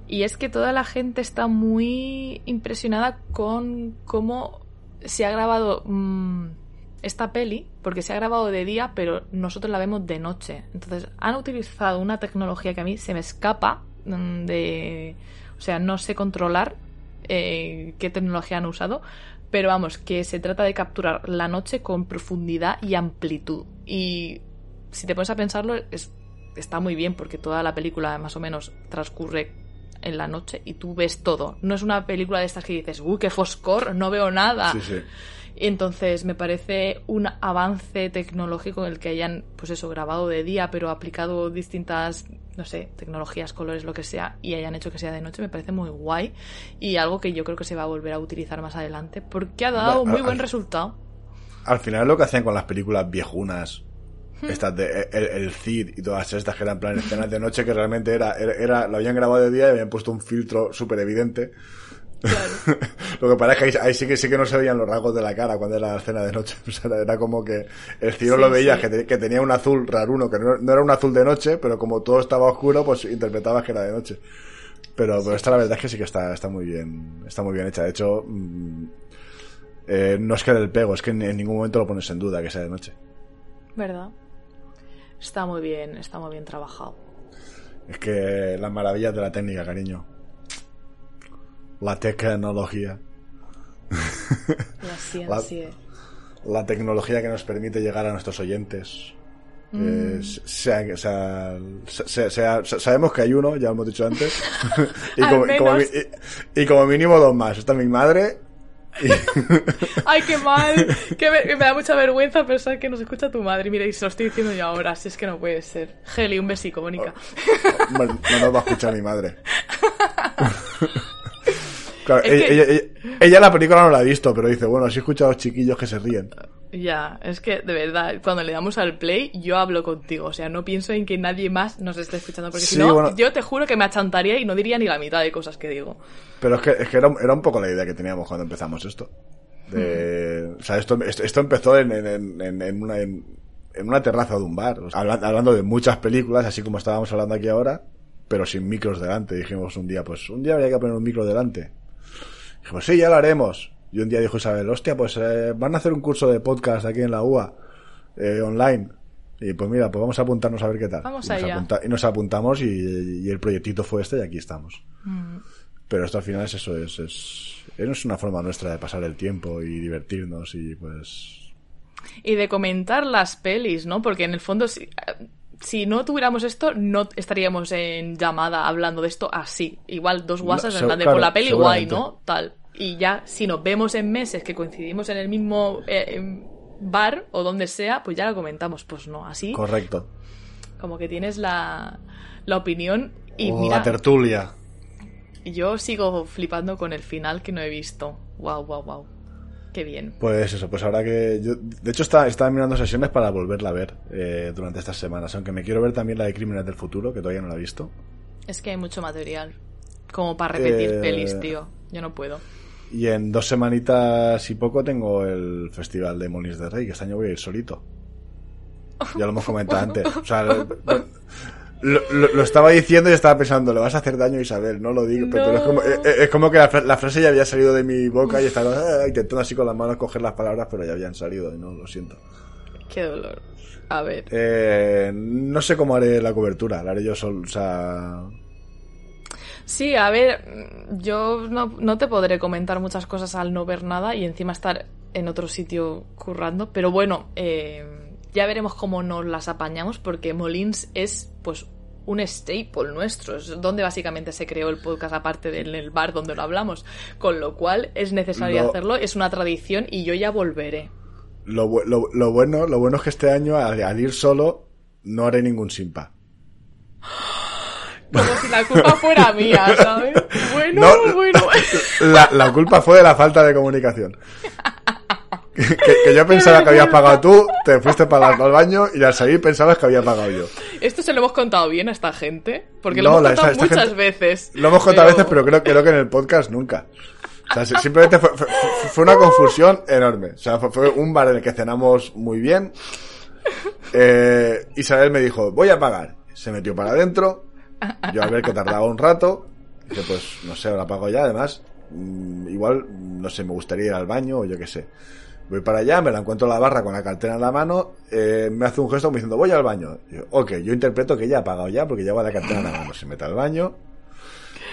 Y es que toda la gente está muy impresionada con cómo se ha grabado mm, esta peli, porque se ha grabado de día, pero nosotros la vemos de noche. Entonces, han utilizado una tecnología que a mí se me escapa mm, de... O sea, no sé controlar eh, qué tecnología han usado, pero vamos, que se trata de capturar la noche con profundidad y amplitud. Y si te pones a pensarlo, es- está muy bien porque toda la película más o menos transcurre en la noche y tú ves todo. No es una película de estas que dices, uy, qué foscor, no veo nada. Sí, sí. Entonces me parece un avance tecnológico en el que hayan, pues eso, grabado de día, pero aplicado distintas, no sé, tecnologías, colores, lo que sea, y hayan hecho que sea de noche, me parece muy guay. Y algo que yo creo que se va a volver a utilizar más adelante, porque ha dado Bueno, muy al- buen resultado. Al final lo que hacían con las películas viejunas. Estas de el, el Cid y todas estas que eran plan escenas de noche que realmente era, era, era- lo habían grabado de día y habían puesto un filtro súper evidente. Claro. Lo que es que ahí, ahí sí que sí que no se veían los rasgos de la cara cuando era la escena de noche. O sea, era como que el cielo Sí, lo veías, sí. que, te- que tenía un azul raruno, que no, no era un azul de noche, pero como todo estaba oscuro, pues interpretabas que era de noche. Pero, pero esta la verdad es que sí que está, está muy bien, está muy bien hecha. De hecho, mm, eh, no es que del pego, es que en, en ningún momento lo pones en duda que sea de noche. ¿Verdad? Está muy bien, está muy bien trabajado. Es que las maravillas de la técnica, cariño. La tecnología. La ciencia. la tecnología que nos permite llegar a nuestros oyentes. Eh, sea- sea, sea- sabemos que hay uno, ya lo hemos dicho antes. y, como, y como menos. mi- y- y como mínimo dos más. Está mi madre. ¡Ay, qué mal! Que me, da mucha vergüenza pensar que nos escucha tu madre. Mira, y se lo estoy diciendo yo ahora, si es que no puede ser. Heli, un besico, Mónica. bueno, no nos va a escuchar mi madre. Claro, Es ella, que- ella- la película no la ha visto, pero dice, bueno, sí he escuchado a los chiquillos que se ríen. Ya, es que de verdad, cuando le damos al play, yo hablo contigo. O sea, no pienso en que nadie más nos esté escuchando. Porque Sí, si no, bueno. yo te juro que me achantaría y no diría ni la mitad de cosas que digo. Pero es que, es que era, era un poco la idea que teníamos cuando empezamos esto. De, o sea, esto, esto, esto empezó en, en, en, en una, en, una terraza de un bar. O sea, habla- hablando de muchas películas, así como estábamos hablando aquí ahora, pero sin micros delante. Dijimos un día, pues un día habría que poner un micro delante. Dijimos, sí, ya lo haremos. Y un día dijo Isabel, hostia, pues eh, van a hacer un curso de podcast aquí en la UA, eh, online. Y pues mira, pues vamos a apuntarnos a ver qué tal. Vamos y, nos allá. apunta- y nos apuntamos y, y el proyectito fue este y aquí estamos. Mm. Pero esto al final es eso, es, es, es una forma nuestra de pasar el tiempo y divertirnos y pues... Y de comentar las pelis, ¿no? Porque en el fondo, si, no tuviéramos esto, no estaríamos en llamada hablando de esto así. Igual dos WhatsApp No, en plan de claro, por la peli guay. ¿no? Tal. Y ya, si nos vemos en meses que coincidimos en el mismo eh, bar o donde sea, pues ya lo comentamos. Pues no, así Correcto. como que tienes la, la opinión y o mira, la tertulia. yo sigo flipando con el final que no he visto. Wow, wow, wow. Qué bien. Pues eso, pues ahora que. Yo, de hecho, estaba, estaba mirando sesiones para volverla a ver eh, durante estas semanas. Aunque me quiero ver también la de Crímenes del Futuro, que todavía no la he visto. Es que hay mucho material. Como para repetir Eh, pelis, tío. Yo no puedo. Y en dos semanitas y poco tengo el festival de Molins de Rey, que este año voy a ir solito. Ya lo hemos comentado antes. O sea, lo, lo- lo estaba diciendo y estaba pensando, le vas a hacer daño a Isabel, no lo digo. Pero, es, como, es- es como que la, fra- la frase ya había salido de mi boca y estaba ah, intentando así con las manos coger las palabras, pero ya habían salido y no, lo siento. Qué dolor. A ver. Eh, no sé cómo haré la cobertura, la haré yo solo, o sea... Sí, a ver, yo no, no te podré comentar muchas cosas al no ver nada y encima estar en otro sitio currando, pero bueno, eh, ya veremos cómo nos las apañamos porque Molins es pues un staple nuestro, es donde básicamente se creó el podcast aparte del el bar donde lo hablamos, con lo cual es necesario Lo- hacerlo, es una tradición y yo ya volveré. Lo, lo, lo bueno, lo bueno es que este año, al, al ir solo, no haré ningún simpa. Como si la culpa fuera mía, ¿sabes? Bueno, No, bueno. La, la culpa fue de la falta de comunicación. Que, yo pensaba que habías pagado tú, te fuiste para al baño y al salir pensabas que había pagado yo. ¿Esto se lo hemos contado bien a esta gente? Porque No, lo hemos la- contado esta- esta muchas gente- veces. Lo hemos contado a veces, pero creo, creo que en el podcast nunca. O sea, si- simplemente fue, fue- fue una confusión enorme. O sea, fue, fue un bar en el que cenamos muy bien. Eh, Isabel me dijo, voy a pagar. Se metió para adentro. Yo a ver que tardaba un rato. Dije, pues, no sé, ahora pago ya. Además, mm, igual, no sé, me gustaría ir al baño o yo qué sé. Voy para allá, me la encuentro en la barra con la cartera en la mano, eh, me hace un gesto diciendo, voy al baño. Ok, yo interpreto que ella ha pagado ya porque lleva la cartera en la mano. Se mete al baño,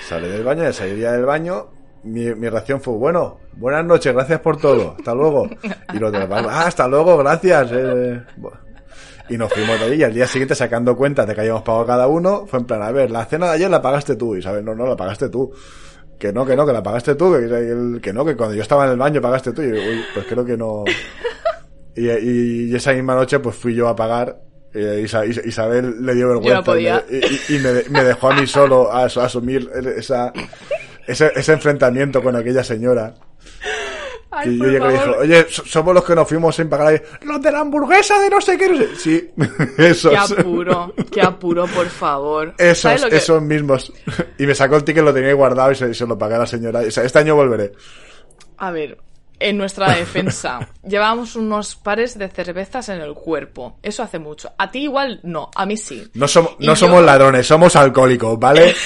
sale del baño, ya del baño, mi, mi reacción fue, bueno, buenas noches, gracias por todo, hasta luego. Y los demás, ah, hasta luego, gracias. eh". Y nos fuimos de y al día siguiente sacando cuentas de que habíamos pagado cada uno, fue en plan, a ver, la cena de ayer la pagaste tú, y sabes, no, no, la pagaste tú. Que no, que no, que la pagaste tú, que, que- no, que cuando yo estaba en el baño pagaste tú, y uy, pues creo que no. Y, y- y esa misma noche pues fui yo a pagar, eh, Isa- Isa- Isabel le dio vergüenza no podía. y, me, y- y me me dejó a mí solo a, a asumir esa, ese, ese enfrentamiento con aquella señora. Ay, Y yo llegué y dijo, oye, so- somos los que nos fuimos sin pagar ahí. Los de la hamburguesa de no sé qué. no sé". Sí, esos. Qué apuro, qué apuro, por favor. Esos, ¿Sabes lo que- esos mismos. Y me sacó el ticket, lo tenía ahí guardado y se, y se lo pagué a la señora. O sea, este año volveré. A ver, en nuestra defensa, llevábamos unos pares de cervezas en el cuerpo. Eso hace mucho. A ti igual no, a mí sí. No somos, no yo- somos ladrones, somos alcohólicos, ¿vale?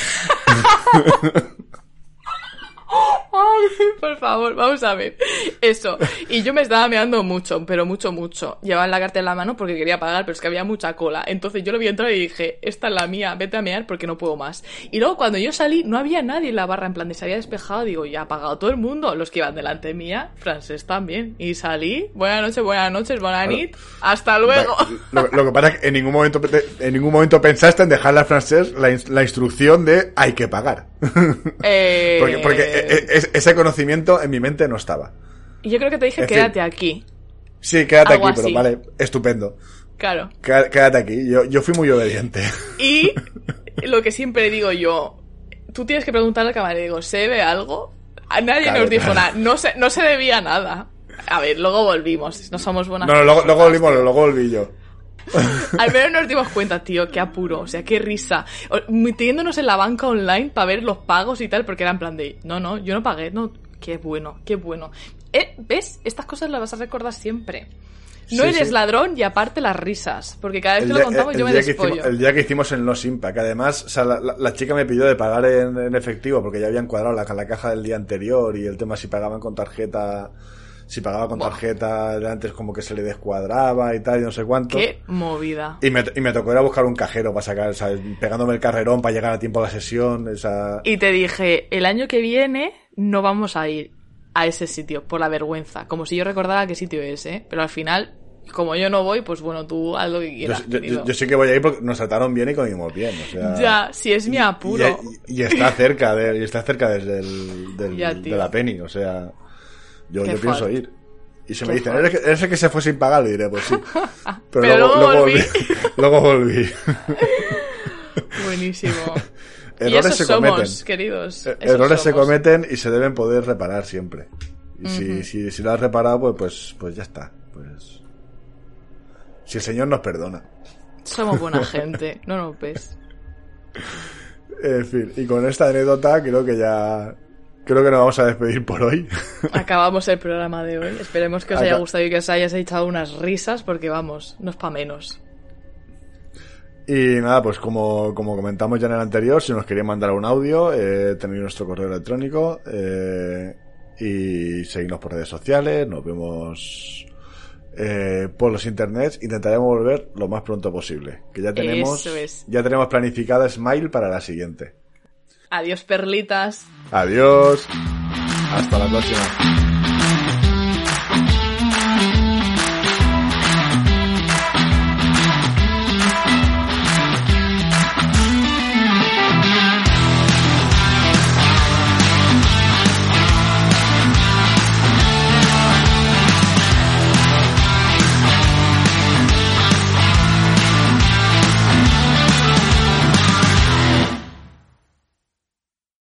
Ay, por favor, vamos a ver. Eso. Y yo me estaba meando mucho, pero mucho, mucho. Llevaba la carta en la mano porque quería pagar, pero es que había mucha cola. Entonces yo lo vi entrar y dije, esta es la mía, vete a mear porque no puedo más. Y luego cuando yo salí, no había nadie en la barra, en plan de se había despejado. Digo, ya ha pagado todo el mundo. Los que iban delante mía, francés también. Y salí, buenas noches, buenas noches, buenas nit, hasta luego. Lo, lo que pasa es que en ningún momento, en ningún momento pensaste en dejarle al francés la instrucción de hay que pagar. Eh, porque porque e- e- es- ese conocimiento en mi mente no estaba. Yo creo que te dije, en fin. quédate aquí. Sí, quédate Algo aquí, pero vale, estupendo. Claro. Qué- Quédate aquí. Yo, yo fui muy obediente. Y lo que siempre digo yo, tú tienes que preguntarle al camarero, ¿se debe algo? A nadie Claro, nos dijo claro. nada, no se, no se debía nada. A ver, luego volvimos, no somos buenas No, no, luego, volvimos, luego volví yo. Al menos nos dimos cuenta, tío, qué apuro, o sea, qué risa. Metiéndonos en la banca online para ver los pagos y tal, porque era en plan de, no, no, yo no pagué, no, qué bueno, qué bueno. Eh, ¿Ves? Estas cosas las vas a recordar siempre. No Sí, eres sí. ladrón y aparte las risas, porque cada vez que lo contamos el yo me despollo. hicimos, el día que hicimos el No Simpa, que además o sea, la, la- la chica me pidió de pagar en, en efectivo porque ya habían cuadrado la, la caja del día anterior y el tema si pagaban con tarjeta, si pagaba con tarjeta de antes como que se le descuadraba y tal y no sé cuánto. Qué movida. Y me, y me tocó ir a buscar un cajero para sacar, ¿sabes? pegándome el carrerón para llegar a tiempo a la sesión. Esa... Y te dije, el año que viene no vamos a ir a ese sitio por la vergüenza. Como si yo recordara qué sitio es, ¿eh? Pero al final, como yo no voy, pues bueno, tú haz lo que Yo, quieras. yo- querido. yo sí que voy a ir porque nos trataron bien y comimos bien. O sea, Ya, si es mi apuro. Y, y está cerca de, y está cerca desde el, del- de la Penny, o sea, yo, yo pienso ir. Y si me dicen. ¿eres, el que se fue sin pagar? Le diré, pues sí. Pero, Pero luego, luego volví. luego volví. Buenísimo. y Errores esos se somos, cometen. queridos. Esos Errores se cometen y se deben poder reparar siempre. Y si, si, si lo has reparado, pues, pues, pues ya está. Pues. Si el Señor nos perdona. Somos buena gente, no nos ves. En fin, y con esta anécdota creo que ya. Creo que nos vamos a despedir por hoy. Acabamos el programa de hoy. Esperemos que os haya gustado y que os hayáis echado unas risas, porque vamos, no es pa' menos. Y nada, pues como, como comentamos ya en el anterior, si nos queréis mandar un audio, eh, tenéis nuestro correo electrónico eh, y seguirnos por redes sociales, nos vemos eh, por los internets, intentaremos volver lo más pronto posible, que ya tenemos, es. ya tenemos planificada Smile para la siguiente. Adiós, perlitas. Adiós, hasta la próxima.